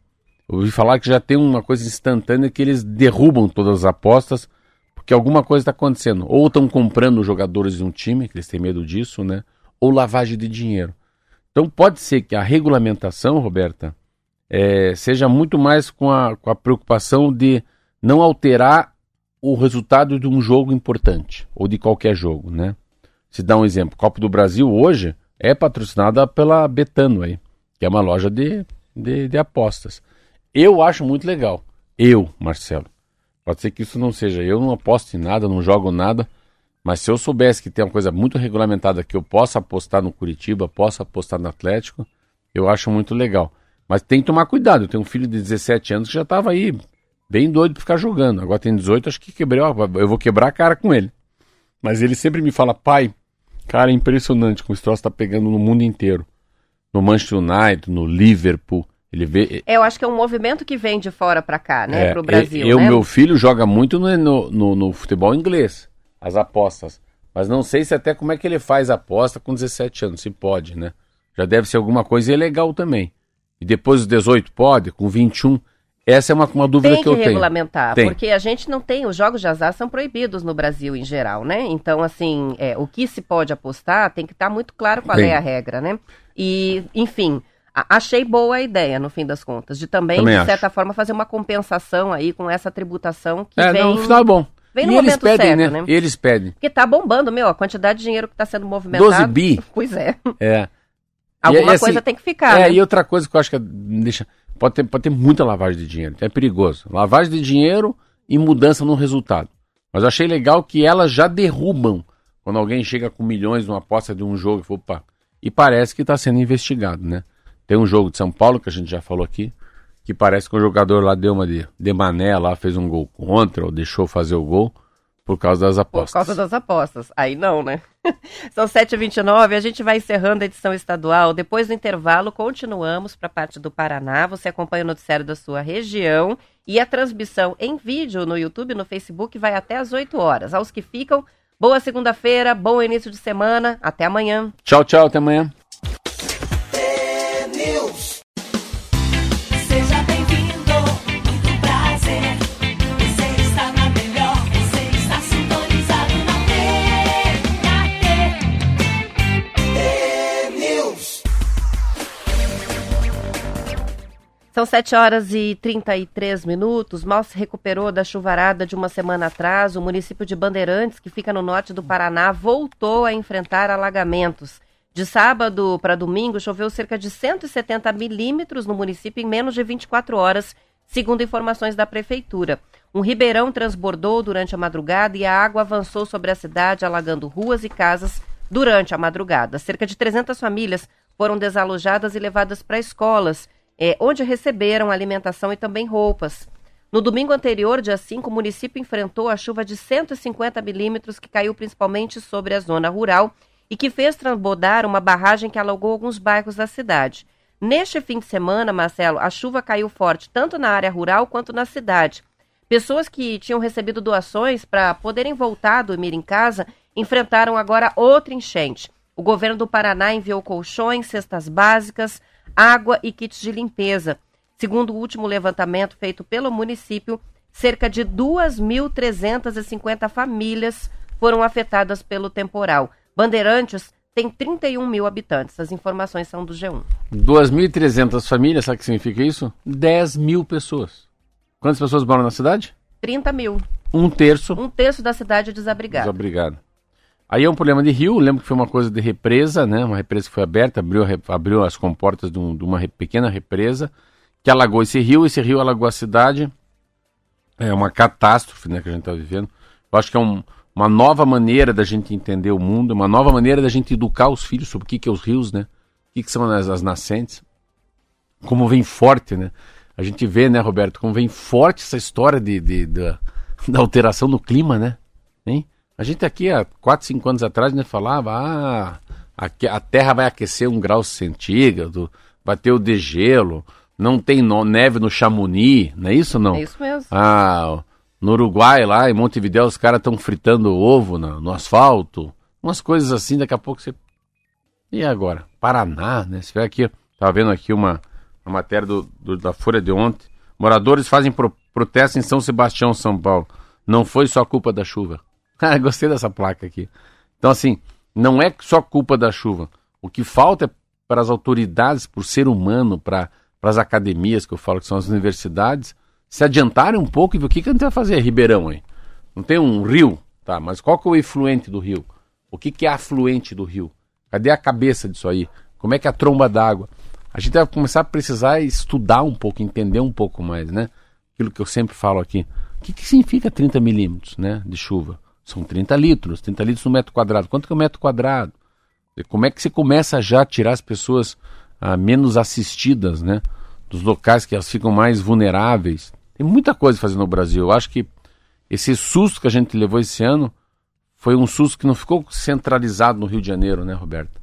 S2: eu ouvi falar que já tem uma coisa instantânea que eles derrubam todas as apostas porque alguma coisa está acontecendo. Ou estão comprando jogadores de um time, que eles têm medo disso, né? Ou lavagem de dinheiro. Então pode ser que a regulamentação, Roberta, é, seja muito mais com a, com a preocupação de não alterar o resultado de um jogo importante, ou de qualquer jogo, né? Se dá um exemplo, Copa do Brasil hoje é patrocinada pela Betano aí, que é uma loja de, de, de apostas. Eu acho muito legal. Eu, Marcelo. Pode ser que isso não seja. Eu não aposto em nada, não jogo nada. Mas se eu soubesse que tem uma coisa muito regulamentada que eu possa apostar no Curitiba, possa apostar no Atlético, eu acho muito legal. Mas tem que tomar cuidado. Eu tenho um filho de 17 anos que já estava aí bem doido para ficar jogando. Agora tem 18, acho que quebrei. ó, Eu vou quebrar a cara com ele. Mas ele sempre me fala, pai, cara, é impressionante como esse troço está pegando no mundo inteiro. No Manchester United, no Liverpool. Ele vê.
S1: É, eu acho que é um movimento que vem de fora para cá, né,
S2: É,
S1: para o Brasil,
S2: eu,
S1: né?
S2: meu filho joga muito no, no, no- futebol inglês, as apostas. Mas não sei se até como é que ele faz aposta com 17 anos, se pode, né? Já deve ser alguma coisa ilegal também. E depois dos 18 pode, com 21. Essa é uma, uma dúvida que
S1: que
S2: eu tenho.
S1: regulamentar,
S2: Tem.
S1: porque a gente não tem, os jogos de azar são proibidos no Brasil em geral, né? Então, assim, é, o que se pode apostar tem que estar muito claro qual
S2: Tem.
S1: é a regra, né? E, enfim, achei boa a ideia, no fim das contas, de também,
S2: Também
S1: de
S2: acho.
S1: certa forma, fazer uma compensação aí com essa tributação que
S2: É,
S1: vem...
S2: não, no final é bom.
S1: vem no
S2: e eles
S1: momento
S2: pedem,
S1: certo,
S2: né?
S1: né?
S2: Eles pedem.
S1: Porque tá bombando, meu, a quantidade de dinheiro que está sendo movimentado.
S2: 12 bi.
S1: Pois é.
S2: É.
S1: Alguma
S2: e assim,
S1: coisa tem que ficar,
S2: É,
S1: né?
S2: e outra coisa que eu acho que é- deixa, pode, ter, pode ter muita lavagem de dinheiro. É perigoso. Lavagem de dinheiro e mudança no resultado. Mas eu achei legal que elas já derrubam quando alguém chega com milhões numa aposta de um jogo. e fala, Opa. E parece que está sendo investigado, né? Tem um jogo de São Paulo que a gente já falou aqui, que parece que o jogador lá deu uma de, de mané lá, fez um gol contra, ou deixou fazer o gol por causa das apostas.
S1: Por causa das apostas. Aí não, né? São 7h29, a gente vai encerrando a edição estadual. Depois do intervalo, continuamos para a parte do Paraná. Você acompanha o noticiário da sua região e a transmissão em vídeo no YouTube, no Facebook, vai até às 8 horas. Aos que ficam, boa segunda-feira, bom início de semana. Até amanhã.
S2: Tchau, tchau, até amanhã.
S1: São 7 horas e 33 minutos. Mal se recuperou da chuvarada de uma semana atrás. O município de Bandeirantes, que fica no norte do Paraná, voltou a enfrentar alagamentos. De sábado para domingo, choveu cerca de 170 milímetros no município em menos de 24 horas, segundo informações da prefeitura. Um ribeirão transbordou durante a madrugada e a água avançou sobre a cidade, alagando ruas e casas durante a madrugada. Cerca de 300 famílias foram desalojadas e levadas para escolas, eh, onde receberam alimentação e também roupas. No domingo anterior, dia 5, o município enfrentou a chuva de 150 milímetros que caiu principalmente sobre a zona rural e que fez transbordar uma barragem que alagou alguns bairros da cidade. Neste fim de semana, Marcelo, a chuva caiu forte tanto na área rural quanto na cidade. Pessoas que tinham recebido doações para poderem voltar a dormir em casa enfrentaram agora outra enchente. O governo do Paraná enviou colchões, cestas básicas, água e kits de limpeza. Segundo o último levantamento feito pelo município, cerca de 2.350 famílias foram afetadas pelo temporal. Bandeirantes tem 31 mil habitantes. As informações são do G1.
S2: 2.300 famílias, sabe o que significa isso? 10 mil pessoas. Quantas pessoas moram na cidade?
S1: 30 mil.
S2: Um terço.
S1: Um terço da cidade é desabrigada.
S2: Obrigado. Aí é um problema de rio, lembro que foi uma coisa de represa, né? Uma represa que foi aberta, abriu, abriu as comportas de, um- de uma pequena represa, que alagou esse rio, esse rio alagou a cidade. É uma catástrofe, né, que a gente está vivendo. Eu acho que é um- uma nova maneira da gente entender o mundo, uma nova maneira da gente educar os filhos sobre o que, que é os rios, né? O que, que são as, as nascentes. Como vem forte, né? A gente vê, né, Roberto, como vem forte essa história de, de- da, da alteração no clima, né? A gente aqui há 4, 5 anos atrás né, falava, ah, aqui a Terra vai aquecer um grau centígrado, vai ter o degelo, não tem no- neve no Chamonix, não é isso ou não?
S1: É isso mesmo.
S2: Ah, no Uruguai, lá em Montevidéu, os caras estão fritando ovo na- no asfalto. Umas coisas assim, daqui a pouco você. E agora? Paraná, né? Você vê aqui, tava vendo aqui uma, uma matéria do, do- da Folha de ontem. Moradores fazem pro- protesto em São Sebastião, São Paulo. Não foi só culpa da chuva. Ah, gostei dessa placa aqui. Então, assim, não é só culpa da chuva. O que falta é para as autoridades, para o ser humano, para as academias, que eu falo que são as universidades, se adiantarem um pouco e ver o que, que a gente vai fazer, Ribeirão, hein? Não tem um rio, tá? Mas qual que é o efluente do rio? O que, que é afluente do rio? Cadê a cabeça disso aí? Como é que é a tromba d'água? A gente vai começar a precisar estudar um pouco, entender um pouco mais, né? Aquilo que eu sempre falo aqui. O que, que significa 30 milímetros né, de chuva? São 30 litros, 30 litros no metro quadrado. Quanto que é o metro quadrado? Como é que você começa já a tirar as pessoas ah, menos assistidas, né? Dos locais que elas ficam mais vulneráveis. Tem muita coisa fazer no Brasil. Eu acho que esse susto que a gente levou esse ano foi um susto que não ficou centralizado no Rio de Janeiro, né, Roberto?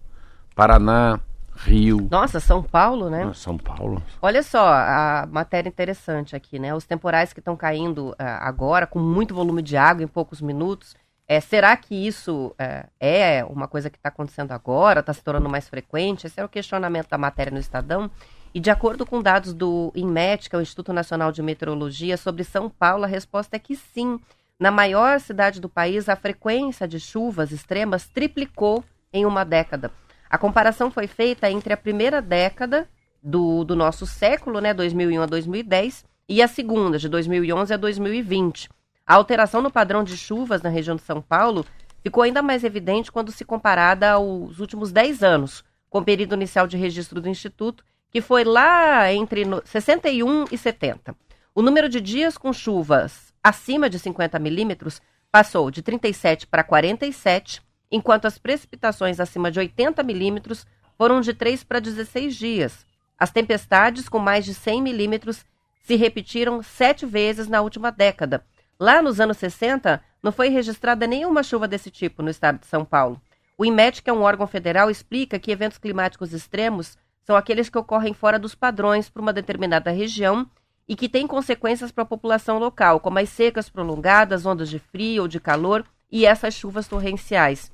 S2: Paraná, Rio,
S1: Nossa, São Paulo, né?
S2: ah, São Paulo.
S1: Olha só, a matéria interessante aqui, né? Os temporais que estão caindo ah, agora, com muito volume de água em poucos minutos. É, será que isso é, é uma coisa que está acontecendo agora, está se tornando mais frequente? Esse é o questionamento da matéria no Estadão. E de acordo com dados do INMET, que é o Instituto Nacional de Meteorologia, sobre São Paulo, a resposta é que sim. Na maior cidade do país, a frequência de chuvas extremas triplicou em uma década. A comparação foi feita entre a primeira década do, do nosso século, né, 2001 a 2010, e a segunda, de 2011 a 2020. A alteração no padrão de chuvas na região de São Paulo ficou ainda mais evidente quando se comparada aos últimos 10 anos, com o período inicial de registro do Instituto, que foi lá entre no- 61 e 70. O número de dias com chuvas acima de 50 milímetros passou de 37 para 47, enquanto as precipitações acima de 80 milímetros foram de 3 para 16 dias. As tempestades com mais de 100 milímetros se repetiram sete vezes na última década. Lá nos anos 60, não foi registrada nenhuma chuva desse tipo no estado de São Paulo. O IMET, que é um órgão federal, explica que eventos climáticos extremos são aqueles que ocorrem fora dos padrões para uma determinada região e que têm consequências para a população local, como as secas prolongadas, ondas de frio ou de calor e essas chuvas torrenciais.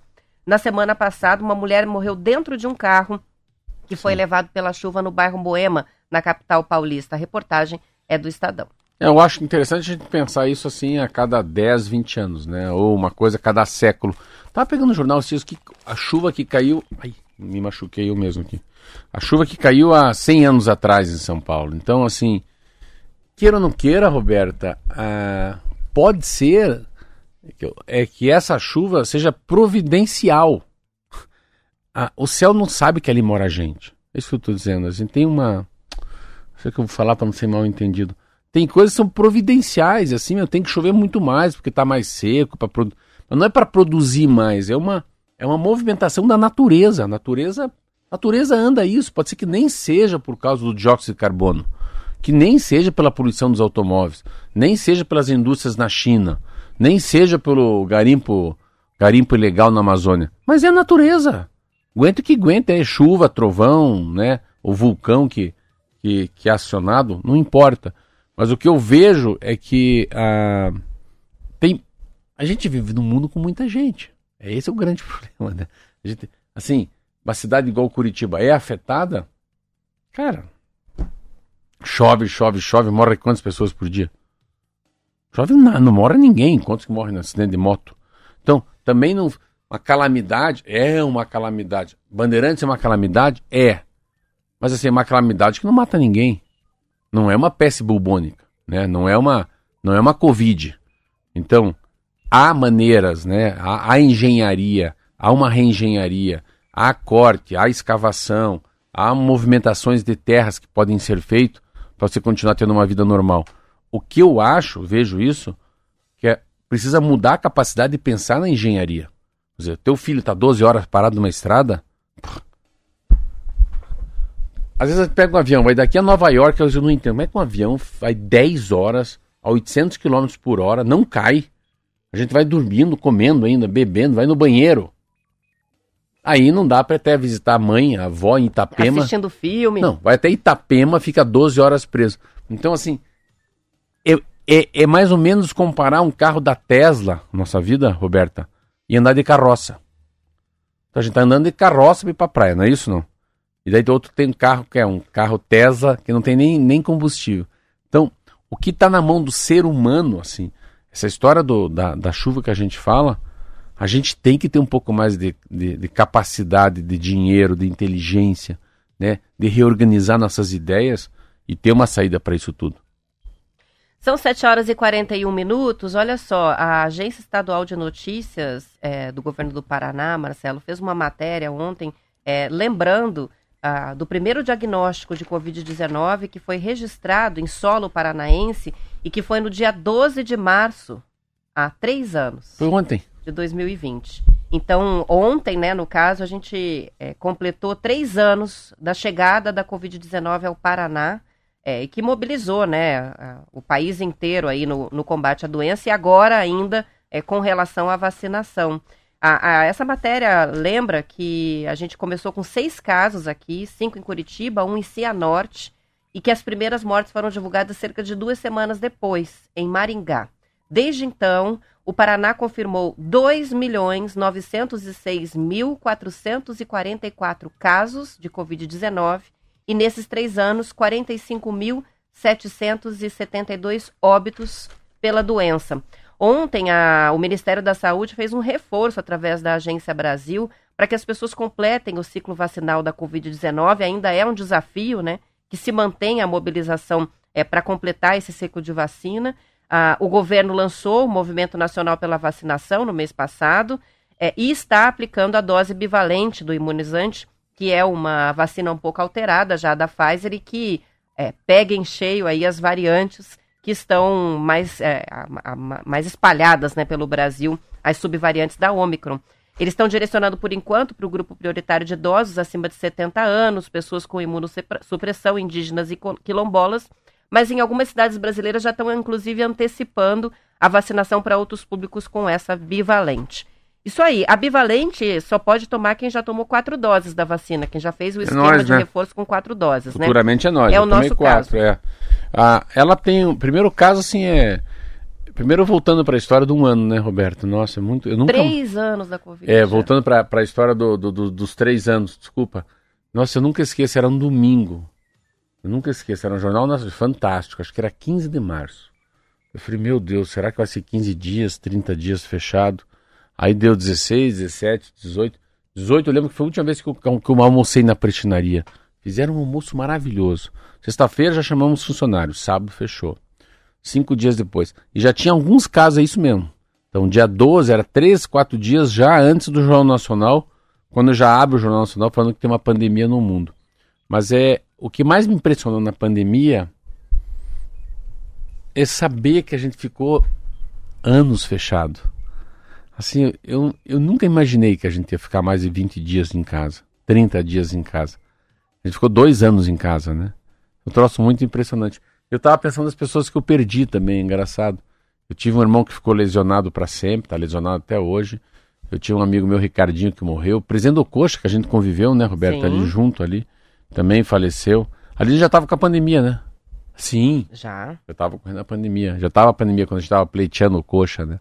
S1: Na semana passada, uma mulher morreu dentro de um carro que foi levado pela chuva no bairro Moema, na capital paulista. A reportagem é do Estadão.
S2: É, Eu acho interessante a gente pensar isso assim a cada 10, 20 anos, né? Ou uma coisa a cada século. Tava pegando no jornal esses dias que a chuva que caiu. Ai, me machuquei eu mesmo aqui. A chuva que caiu há 100 anos atrás em São Paulo. Então, assim, queira ou não queira, Roberta, ah, pode ser é que essa chuva seja providencial. Ah, o céu não sabe que ali mora gente. É isso que eu estou dizendo. A gente tem uma. Não sei o que eu vou falar para não ser mal entendido. Tem coisas que são providenciais, assim, tem que chover muito mais porque está mais seco. Pra produ... Mas não é para produzir mais, é uma, é uma movimentação da natureza. A natureza, a natureza anda isso. Pode ser que nem seja por causa do dióxido de carbono, que nem seja pela poluição dos automóveis, nem seja pelas indústrias na China, nem seja pelo garimpo, garimpo ilegal na Amazônia. Mas é a natureza. Aguenta o que aguenta, é chuva, trovão, né? O vulcão que, que, que é acionado, não importa. Mas o que eu vejo é que ah, tem, a gente vive num mundo com muita gente. É esse é o grande problema, né? A gente, assim, uma cidade igual Curitiba é afetada? Cara, chove, chove, chove, morre quantas pessoas por dia? Chove não, não morre ninguém. Quantos que morrem no acidente de moto? Então, também não. Uma calamidade é uma calamidade. Bandeirantes é uma calamidade? É. Mas assim, é uma calamidade que não mata ninguém. Não é uma peste bubônica, né? Não é uma, não é uma covid. Então, há maneiras, né? Há, há engenharia, há uma reengenharia, há corte, há escavação, há movimentações de terras que podem ser feitas para você continuar tendo uma vida normal. O que eu acho, vejo isso, que é precisa mudar a capacidade de pensar na engenharia. Quer dizer, teu filho está 12 horas parado numa estrada, às vezes pega um avião, vai daqui a Nova York, eu não entendo. Como é que um avião vai 10 horas a 800 km por hora, não cai? A gente vai dormindo, comendo ainda, bebendo, vai no banheiro. Aí não dá para até visitar a mãe, a avó em Itapema.
S1: Assistindo filme.
S2: Não, vai até Itapema, fica 12 horas preso. Então, assim, é, é mais ou menos comparar um carro da Tesla, nossa vida, Roberta, e andar de carroça. Então a gente tá andando de carroça para ir pra praia, não é isso não? E daí do outro tem um carro que é um carro Tesla, que não tem nem, nem combustível. Então, o que está na mão do ser humano, assim, essa história do, da, da chuva que a gente fala, a gente tem que ter um pouco mais de, de, de capacidade, de dinheiro, de inteligência, né? De reorganizar nossas ideias e ter uma saída para isso tudo.
S1: São 7 horas e 41 minutos. Olha só, a Agência Estadual de Notícias é, do governo do Paraná, Marcelo, fez uma matéria ontem é, lembrando ah, do primeiro diagnóstico de Covid-19 que foi registrado em solo paranaense e que foi no dia 12 de março, há três anos
S2: Foi ontem.
S1: de 2020. Então, ontem, né, no caso, a gente é, completou três anos da chegada da Covid-19 ao Paraná, é, e que mobilizou né, o país inteiro aí no, no combate à doença e agora ainda é, com relação à vacinação. A- a- essa matéria lembra que a gente começou com seis casos aqui, cinco em Curitiba, um em Cianorte, e que as primeiras mortes foram divulgadas cerca de duas semanas depois, em Maringá. Desde então, o Paraná confirmou 2.906.444 casos de Covid-19 e, nesses três anos, 45.772 óbitos pela doença. Ontem, a- o Ministério da Saúde fez um reforço através da Agência Brasil para que as pessoas completem o ciclo vacinal da Covid-19. Ainda é um desafio, né? Que se mantenha a mobilização é, para completar esse ciclo de vacina. Ah, o governo lançou o Movimento Nacional pela Vacinação no mês passado é, e está aplicando a dose bivalente do imunizante, que é uma vacina um pouco alterada já da Pfizer e que é, pega em cheio aí as variantes que estão mais, é, a- a- mais espalhadas né, pelo Brasil, as subvariantes da Omicron. Eles estão direcionando, por enquanto, para o grupo prioritário de idosos acima de 70 anos, pessoas com imunossupressão, indígenas e quilombolas, mas em algumas cidades brasileiras já estão, inclusive, antecipando a vacinação para outros públicos com essa bivalente. Isso aí, a bivalente só pode tomar quem já tomou quatro doses da vacina, quem já fez o esquema
S2: nós,
S1: de
S2: né?
S1: reforço com quatro doses, né?
S2: Futuramente é nós.
S1: É o nosso
S2: quatro,
S1: caso.
S2: é. Ah, ela tem. O primeiro caso, assim, é. Primeiro voltando para a história de um ano, né, Roberto? Nossa, é muito. Eu nunca.
S1: Três anos da Covid.
S2: É,
S1: já.
S2: voltando para a história do, do- do- dos três anos, desculpa. Nossa, eu nunca esqueço, era um domingo. Eu nunca esqueço, era um jornal nosso, fantástico, acho que era 15 de março. Eu falei, meu Deus, será que vai ser 15 dias, 30 dias fechado? Aí deu 16, 17, 18. 18 eu lembro que foi a última vez que eu, que eu almocei na prestinaria. Fizeram um almoço maravilhoso. Sexta-feira já chamamos funcionários, sábado fechou. Cinco dias depois. E já tinha alguns casos, é isso mesmo. Então, dia 12, era três, quatro dias já antes do Jornal Nacional, quando já abre o Jornal Nacional falando que tem uma pandemia no mundo. Mas é o que mais me impressionou na pandemia é saber que a gente ficou anos fechado. Assim, eu, eu nunca imaginei que a gente ia ficar mais de 20 dias em casa, 30 dias em casa. A gente ficou dois anos em casa, né? Um troço muito impressionante. Eu tava pensando nas pessoas que eu perdi também, engraçado. Eu tive um irmão que ficou lesionado para sempre, tá lesionado até hoje. Eu tinha um amigo meu, Ricardinho, que morreu. O presidente do Coxa, que a gente conviveu, né, Roberto?
S1: Sim.
S2: Ali junto ali, também faleceu. Ali já tava com a pandemia, né? Sim,
S1: Já.
S2: eu tava correndo a pandemia. Já tava a pandemia quando a gente tava pleiteando o Coxa, né?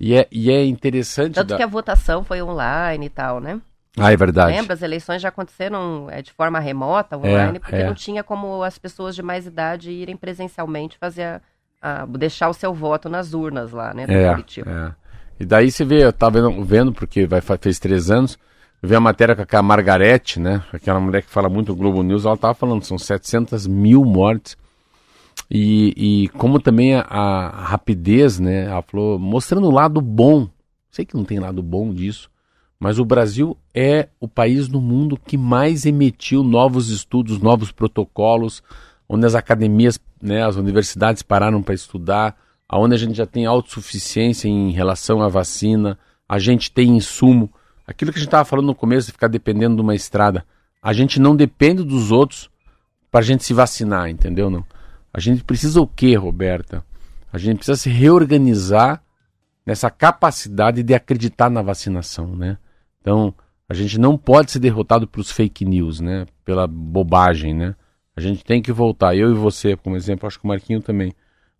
S2: E é, e é interessante.
S1: Tanto
S2: da-
S1: que a votação foi online e tal, né?
S2: Ah, é verdade.
S1: Lembra? As eleições já aconteceram é, de forma remota, online, porque
S2: é.
S1: não tinha como as pessoas de mais idade irem presencialmente fazer a- a- deixar o seu voto nas urnas lá, né?
S2: É,
S1: Curitiba.
S2: é. E daí você vê, eu tava vendo, vendo porque vai, fez três anos, eu vi a matéria com a Margarete, né? Aquela mulher que fala muito no Globo News, ela tava falando, são 700 mil mortes. E, e como também a, a rapidez, né? Ela falou, mostrando o lado bom. Sei que não tem lado bom disso, mas o Brasil é o país no mundo que mais emitiu novos estudos, novos protocolos, onde as academias, né, as universidades pararam para estudar, aonde a gente já tem autossuficiência em relação à vacina, a gente tem insumo. Aquilo que a gente estava falando no começo de ficar dependendo de uma estrada, a gente não depende dos outros para a gente se vacinar, entendeu? Não. A gente precisa o quê, Roberta? A gente precisa se reorganizar nessa capacidade de acreditar na vacinação, né? Então, a gente não pode ser derrotado pelos fake news, né? Pela bobagem, né? A gente tem que voltar. Eu e você, como exemplo, acho que o Marquinho também.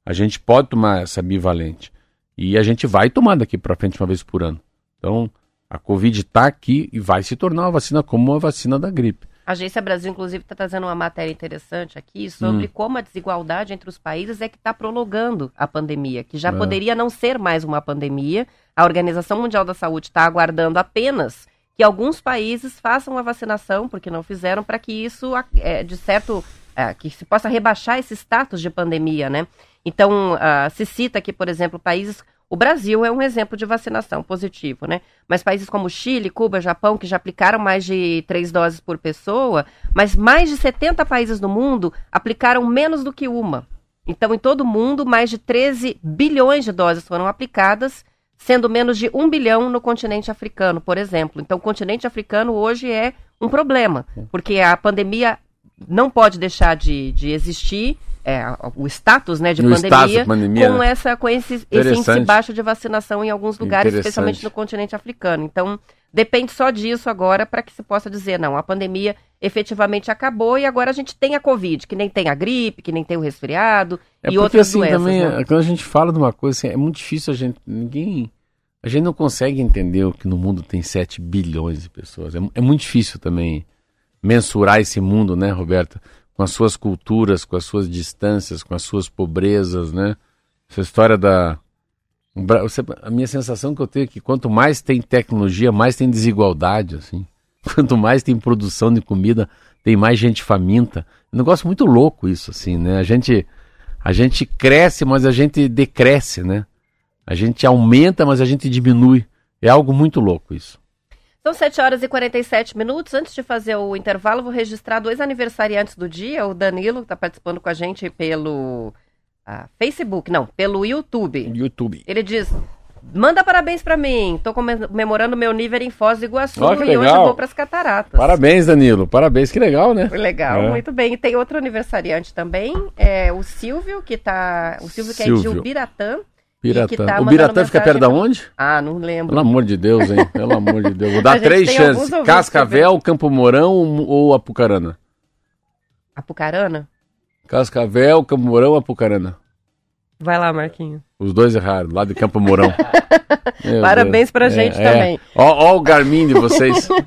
S2: A gente pode tomar essa bivalente. E a gente vai tomar daqui para frente uma vez por ano. Então, a Covid está aqui e vai se tornar uma vacina como uma vacina da gripe.
S1: A Agência Brasil, inclusive, está trazendo uma matéria interessante aqui sobre
S2: Hum.
S1: como a desigualdade entre os países é que está prolongando a pandemia, que já
S2: É.
S1: poderia não ser mais uma pandemia. A Organização Mundial da Saúde está aguardando apenas que alguns países façam a vacinação, porque não fizeram, para que isso, é, de certo, é, que se possa rebaixar esse status de pandemia, né? Então, ah, se cita aqui, por exemplo, países. O Brasil é um exemplo de vacinação positivo, né? Mas países como Chile, Cuba, Japão, que já aplicaram mais de três doses por pessoa, mas mais de 70 países no mundo aplicaram menos do que uma. Então, em todo o mundo, mais de 13 bilhões de doses foram aplicadas, sendo menos de um bilhão no continente africano, por exemplo. Então, o continente africano hoje é um problema, porque a pandemia não pode deixar de, de existir, é, o status né, de
S2: O status
S1: pandemia,
S2: de pandemia,
S1: com essa, com esse, esse índice baixo de vacinação em alguns lugares, especialmente no continente africano. Então, depende só disso agora para que se possa dizer, não, a pandemia efetivamente acabou e agora a gente tem a Covid, que nem tem a gripe, que nem tem o resfriado
S2: É
S1: e
S2: porque
S1: outras
S2: assim
S1: doenças.
S2: também,
S1: né?
S2: quando a gente fala de uma coisa, assim, é muito difícil a gente, ninguém, a gente não consegue entender o que no mundo tem 7 bilhões de pessoas. É, é muito difícil também mensurar esse mundo, né, Roberta? Com as suas culturas, com as suas distâncias, com as suas pobrezas, né? Essa história da a minha sensação que eu tenho é que quanto mais tem tecnologia, mais tem desigualdade, assim. Quanto mais tem produção de comida, tem mais gente faminta. É um negócio muito louco isso, assim, né? A gente, a gente cresce, mas a gente decresce, né? A gente aumenta, mas a gente diminui. É algo muito louco isso.
S1: São 7 horas e 47 minutos. Antes de fazer o intervalo, vou registrar dois aniversariantes do dia. O Danilo, que está participando com a gente pelo ah, Facebook, não, pelo YouTube.
S2: YouTube.
S1: Ele diz: Manda parabéns pra mim. Tô comemorando meu nível em Foz do Iguaçu
S2: que
S1: e hoje
S2: legal.
S1: vou pras cataratas.
S2: Parabéns, Danilo. Parabéns, que legal, né?
S1: Legal,
S2: É.
S1: muito bem. E tem outro aniversariante também, é o Silvio, que tá. O Silvio, que é de
S2: Silvio.
S1: Ubiratã.
S2: Piratã.
S1: tá
S2: o Biratã fica perto
S1: pra-
S2: onde?
S1: Ah, não lembro.
S2: Pelo amor de Deus, hein? Pelo amor de Deus. Vou dar três chances. Cascavel, Campo Mourão ou Apucarana?
S1: Apucarana?
S2: Cascavel, Campo Mourão ou Apucarana?
S1: Vai lá, Marquinhos.
S2: Os dois erraram, lá de Campo Mourão.
S1: Parabéns
S2: Deus.
S1: pra gente também.
S2: Ó, ó o Garmin de vocês.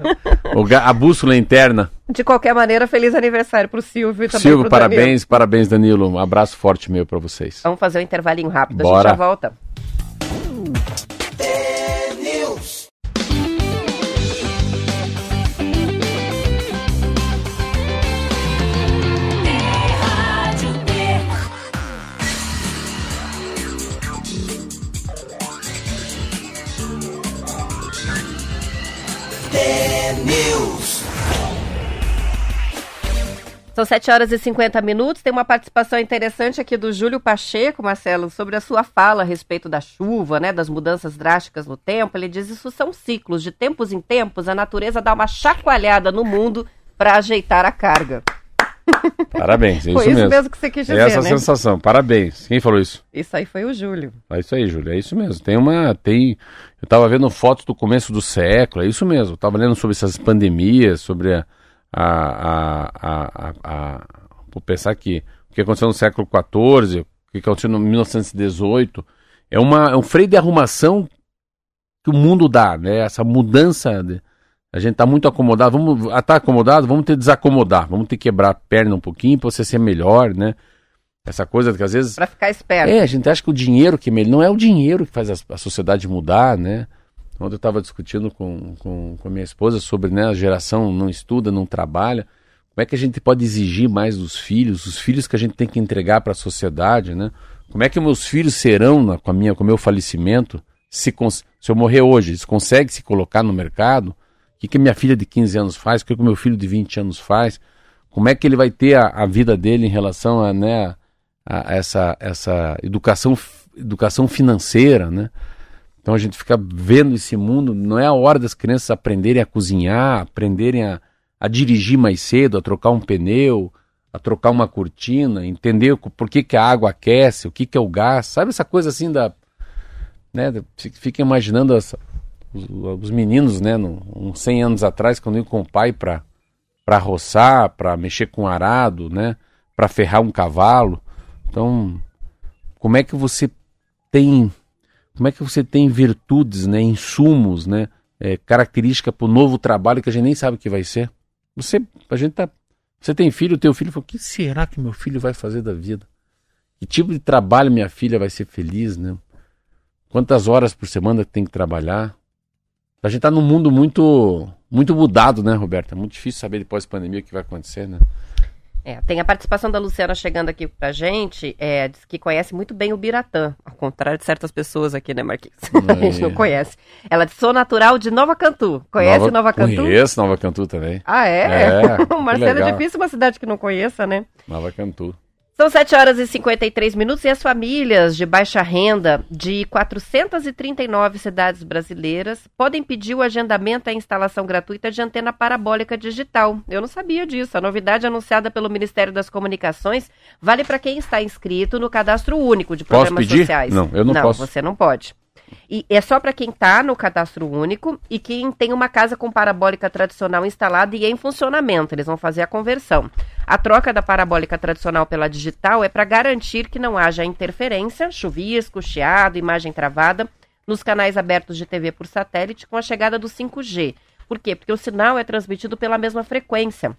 S2: O ga- a bússola interna.
S1: De qualquer maneira, feliz aniversário pro Silvio e também
S2: Silvio,
S1: pro Danilo.
S2: parabéns, parabéns, Danilo. Um abraço forte meu pra vocês.
S1: Vamos fazer um intervalinho rápido, a
S2: Bora.
S1: gente já volta. São 7 horas e 50 minutos. Tem uma participação interessante aqui do Júlio Pacheco, Marcelo, sobre a sua fala a respeito da chuva, né, das mudanças drásticas no tempo. Ele diz isso são ciclos. De tempos em tempos, a natureza dá uma chacoalhada no mundo para ajeitar a carga.
S2: Parabéns, é
S1: Foi
S2: isso
S1: isso
S2: mesmo.
S1: mesmo que você quis
S2: É
S1: dizer,
S2: essa a
S1: né?
S2: sensação. Parabéns. Quem falou isso?
S1: Isso aí foi o Júlio.
S2: É isso aí, Júlio. É isso mesmo. Tem uma. Tem. Eu tava vendo fotos do começo do século, é isso mesmo. Eu tava lendo sobre essas pandemias, sobre a. a, a, a, a, pensar que o que aconteceu no século XIV, o que aconteceu em 1918, é, uma, é um freio de arrumação que o mundo dá, né? Essa mudança. de- a gente tá muito acomodado. Vamos. Ah, tá acomodado? Vamos ter que desacomodar. Vamos ter que quebrar a perna um pouquinho para você ser melhor, né? Essa coisa que às vezes.
S1: Para ficar esperto.
S2: É, a gente acha que o dinheiro que melhor. Não é o dinheiro que faz a, a sociedade mudar, né? Ontem eu estava discutindo com, com, com a minha esposa sobre né, a geração não estuda, não trabalha. Como é que a gente pode exigir mais dos filhos, os filhos que a gente tem que entregar para a sociedade, né? Como é que meus filhos serão na- com, a minha, com o meu falecimento? Se, se eu morrer hoje, eles conseguem se colocar no mercado? O que, que minha filha de 15 anos faz? O que, que meu filho de 20 anos faz? Como é que ele vai ter a, a vida dele em relação a, né, a essa, essa educação, educação financeira, né? Então a gente fica vendo esse mundo, não é a hora das crianças aprenderem a cozinhar, aprenderem a, a dirigir mais cedo, a trocar um pneu, a trocar uma cortina, entender por que, que a água aquece, o que, que é o gás, sabe essa coisa assim da. Né, fica imaginando as- os, os meninos, né, no- uns 100 anos atrás, quando iam com o pai para roçar, para mexer com arado, né, para ferrar um cavalo. Então, como é que você tem como é que você tem virtudes, né, insumos, né, é, característica para o novo trabalho que a gente nem sabe o que vai ser? Você, a gente tá, você tem filho, teu filho fala, o que será que meu filho vai fazer da vida? Que tipo de trabalho minha filha vai ser feliz, né? Quantas horas por semana tem que trabalhar? A gente tá num mundo muito, muito mudado, né, Roberta? É muito difícil saber depois da pandemia o que vai acontecer, né?
S1: É, tem a participação da Luciana chegando aqui pra gente, é, diz que conhece muito bem o Biratã, ao contrário de certas pessoas aqui, né, Marquinhos? a gente não
S2: É.
S1: conhece. Ela diz, sou natural de Nova Cantu. Conhece Nova, Cantu?
S2: Conheço Nova Cantu também.
S1: Ah, é?
S2: É,
S1: Marcelo, é difícil uma cidade que não conheça, né?
S2: Nova Cantu.
S1: São 7 horas e 53 minutos e as famílias de baixa renda de 439 cidades brasileiras podem pedir o agendamento a instalação gratuita de antena parabólica digital. Eu não sabia disso. A novidade anunciada pelo Ministério das Comunicações vale para quem está inscrito no cadastro único de programas sociais.
S2: Não, eu não posso.
S1: você não pode. E é só para quem está no cadastro único e quem tem uma casa com parabólica tradicional instalada e em funcionamento. Eles vão fazer a conversão. A troca da parabólica tradicional pela digital é para garantir que não haja interferência, chuvisco, chiado, imagem travada nos canais abertos de TV por satélite com a chegada do 5G. Por quê? Porque o sinal é transmitido pela mesma frequência.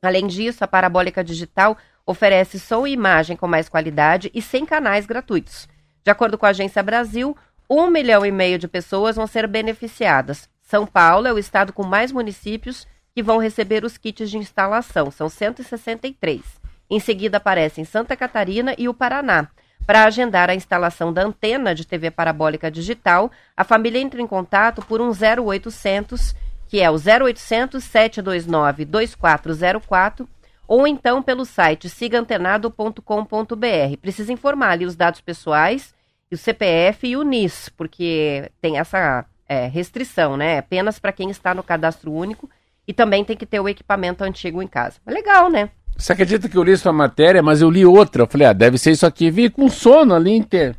S1: Além disso, a parabólica digital oferece som e imagem com mais qualidade e sem canais gratuitos. De acordo com a Agência Brasil, um milhão e meio de pessoas vão ser beneficiadas. São Paulo é o estado com mais municípios que vão receber os kits de instalação, são 163. Em seguida aparecem Santa Catarina e o Paraná. Para agendar a instalação da antena de TV parabólica digital, a família entra em contato por um 0800, que é o 0800 729 2404, ou então pelo site sigaantenado.com.br. Precisa informar ali os dados pessoais e o CPF e o NIS, porque tem essa é, restrição, né? Apenas para quem está no cadastro único e também tem que ter o equipamento antigo em casa. É legal, né?
S2: Você acredita que eu li sua matéria, mas eu li outra? Eu falei, ah, deve ser isso aqui. Vi com sono ali. Inter...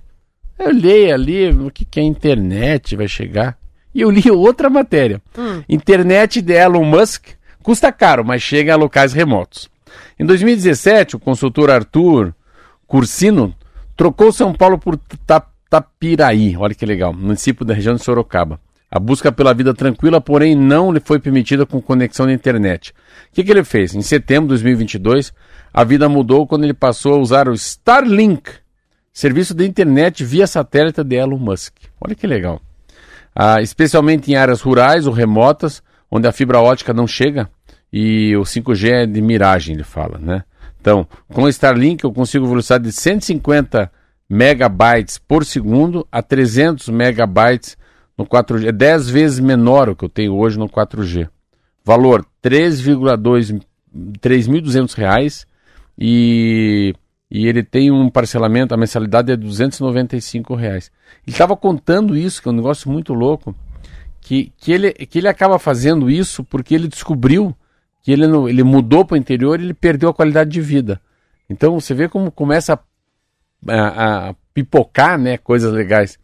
S2: Eu li ali, o que, que é internet vai chegar? E eu li outra matéria. Internet de Elon Musk custa caro, mas chega a locais remotos. Em 2017, o consultor Arthur Cursino trocou São Paulo por Ta- Tapiraí, olha que legal, município da região de Sorocaba. A busca pela vida tranquila, porém, não lhe foi permitida com conexão na internet. O que, que ele fez? Em setembro de 2022, a vida mudou quando ele passou a usar o Starlink, serviço de internet via satélite de Elon Musk. Olha que legal. Ah, especialmente em áreas rurais ou remotas, onde a fibra ótica não chega e o 5G é de miragem, ele fala, né? Então, com o Starlink eu consigo velocidade de 150 megabytes por segundo a 300 megabytes no 4G. É 10 vezes menor o que eu tenho hoje no 4G. Valor 3,2 3.200 reais e, e ele tem um parcelamento, a mensalidade é 295 reais. Ele estava contando isso, que é um negócio muito louco, que, que, ele, que ele acaba fazendo isso porque ele descobriu que ele, não, ele mudou para o interior e ele perdeu a qualidade de vida. Então você vê como começa a, a, a pipocar né, coisas legais.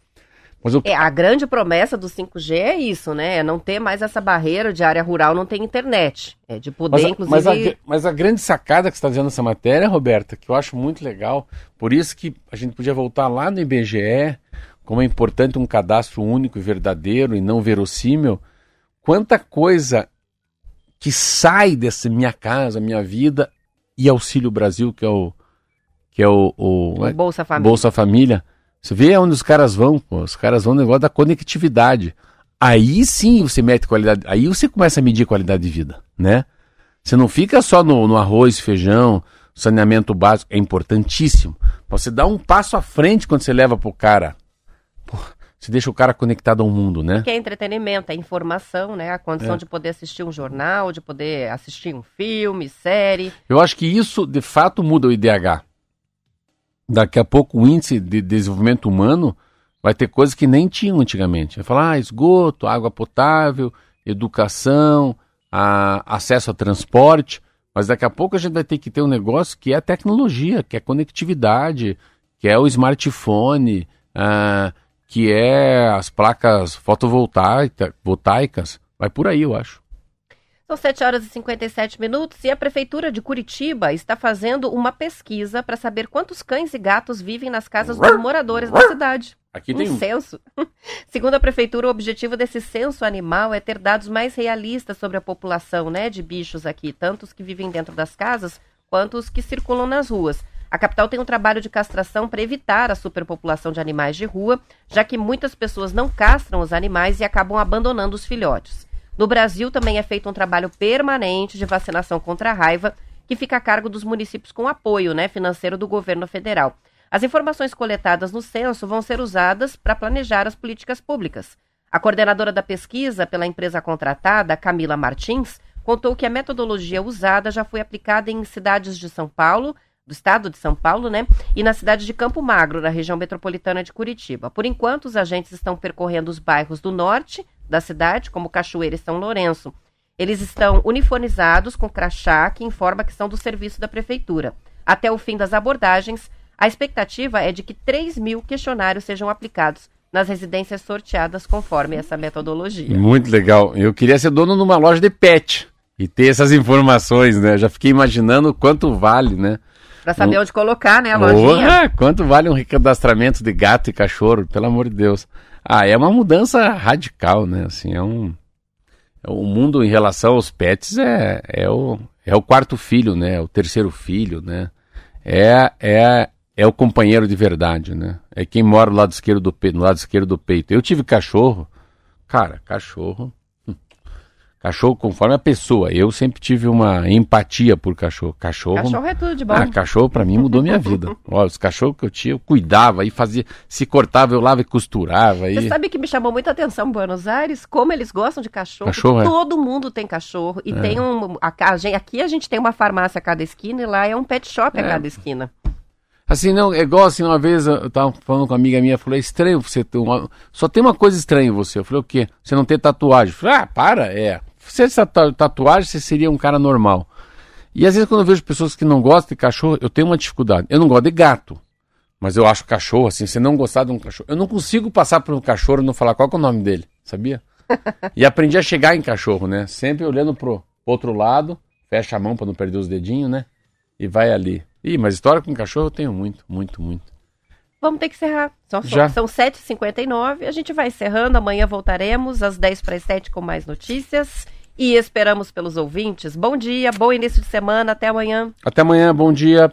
S2: Mas o,
S1: É, a grande promessa do 5G é isso, né? É não ter mais essa barreira de área rural não ter internet. É de poder,
S2: mas, a-
S1: inclusive.
S2: mas, a, mas a grande sacada que você está dizendo nessa matéria, Roberta, que eu acho muito legal, por isso que a gente podia voltar lá no IBGE, como é importante um cadastro único e verdadeiro e não verossímil, quanta coisa que sai dessa minha casa, minha vida, e Auxílio Brasil, que é o. Que é o, o-
S1: o Bolsa Família.
S2: Bolsa Família. Você vê onde os caras vão, pô. Os caras vão no negócio da conectividade. Aí sim você mete qualidade. Aí você começa a medir qualidade de vida, né? Você não fica só no, no arroz, feijão, saneamento básico. É importantíssimo. Você dá um passo à frente quando você leva pro cara. Pô, você deixa o cara conectado ao mundo, né?
S1: Que é entretenimento, é informação, né? A condição
S2: É.
S1: de poder assistir um jornal, de poder assistir um filme, série.
S2: Eu acho que isso de fato muda o IDH. Daqui a pouco o índice de desenvolvimento humano vai ter coisas que nem tinham antigamente. Vai falar ah, esgoto, água potável, educação, a- acesso a transporte. Mas daqui a pouco a gente vai ter que ter um negócio que é tecnologia, que é conectividade, que é o smartphone, ah, que é as placas fotovoltaica- voltaicas. Vai por aí, eu acho.
S1: São 7 horas e 57 minutos e a Prefeitura de Curitiba está fazendo uma pesquisa para saber quantos cães e gatos vivem nas casas dos moradores da cidade.
S2: Aqui tem um.
S1: censo. Segundo a Prefeitura, o objetivo desse censo animal é ter dados mais realistas sobre a população né, de bichos aqui, tanto os que vivem dentro das casas quanto os que circulam nas ruas. A capital tem um trabalho de castração para evitar a superpopulação de animais de rua, já que muitas pessoas não castram os animais e acabam abandonando os filhotes. No Brasil também é feito um trabalho permanente de vacinação contra a raiva, que fica a cargo dos municípios com apoio né, financeiro do governo federal. As informações coletadas no censo vão ser usadas para planejar as políticas públicas. A coordenadora da pesquisa pela empresa contratada, Camila Martins, contou que a metodologia usada já foi aplicada em cidades de São Paulo, do estado de São Paulo, né? E na cidade de Campo Magro, na região metropolitana de Curitiba. Por enquanto, os agentes estão percorrendo os bairros do norte da cidade, como Cachoeira e São Lourenço. Eles estão uniformizados com crachá que informa que são do serviço da prefeitura. Até o fim das abordagens, a expectativa é de que 3 mil questionários sejam aplicados nas residências sorteadas conforme essa metodologia.
S2: Muito legal. Eu queria ser dono de uma loja de pet e ter essas informações, né? Já fiquei imaginando quanto vale, né?
S1: Para saber onde colocar, né, a lojinha.
S2: Porra, quanto vale um recadastramento de gato e cachorro, pelo amor de Deus. Ah, é uma mudança radical, né? Assim, é um. é O mundo em relação aos pets é, é, o, é o quarto filho, né? É o terceiro filho, né? É, é, é o companheiro de verdade, né? É quem mora do lado esquerdo do peito, no lado esquerdo do peito. Eu tive cachorro, cara, cachorro. Cachorro conforme a pessoa. Eu sempre tive uma empatia por cachorro. Cachorro.
S1: Cachorro é tudo de bom.
S2: Ah, cachorro pra mim mudou minha vida. Olha, os cachorros que eu tinha, eu cuidava e fazia. Se cortava, eu lava e costurava.
S1: Você
S2: E...
S1: sabe que me chamou muita atenção em Buenos Aires? Como eles gostam de cachorro.
S2: Cachorro, é.
S1: Todo mundo tem cachorro. E tem um. a- a aqui a gente tem uma farmácia a cada esquina e lá é um pet shop a
S2: É.
S1: cada esquina.
S2: Assim, não, é igual assim, uma vez eu tava falando com uma amiga minha, falou, é estranho você ter uma... Só tem uma coisa estranha em você. Eu falei, o quê? Você não ter tatuagem. Eu falei, ah, para, é. Se você tatu- tatuagem, você seria um cara normal. E às vezes quando eu vejo pessoas que não gostam de cachorro, eu tenho uma dificuldade. Eu não gosto de gato. Mas eu acho cachorro, assim, se não gostar de um cachorro. Eu não consigo passar por um cachorro e não falar qual é o nome dele, sabia? e aprendi a chegar em cachorro, né? Sempre olhando pro outro lado, fecha a mão pra não perder os dedinhos, né? E vai ali. Ih, mas história com cachorro eu tenho muito, muito, muito.
S1: Vamos ter que encerrar. São,
S2: Já.
S1: são 7h59. A gente vai encerrando. Amanhã voltaremos às 10 para as 7 com mais notícias. E esperamos pelos ouvintes. Bom dia, bom início de semana. Até amanhã.
S2: Até amanhã, bom dia.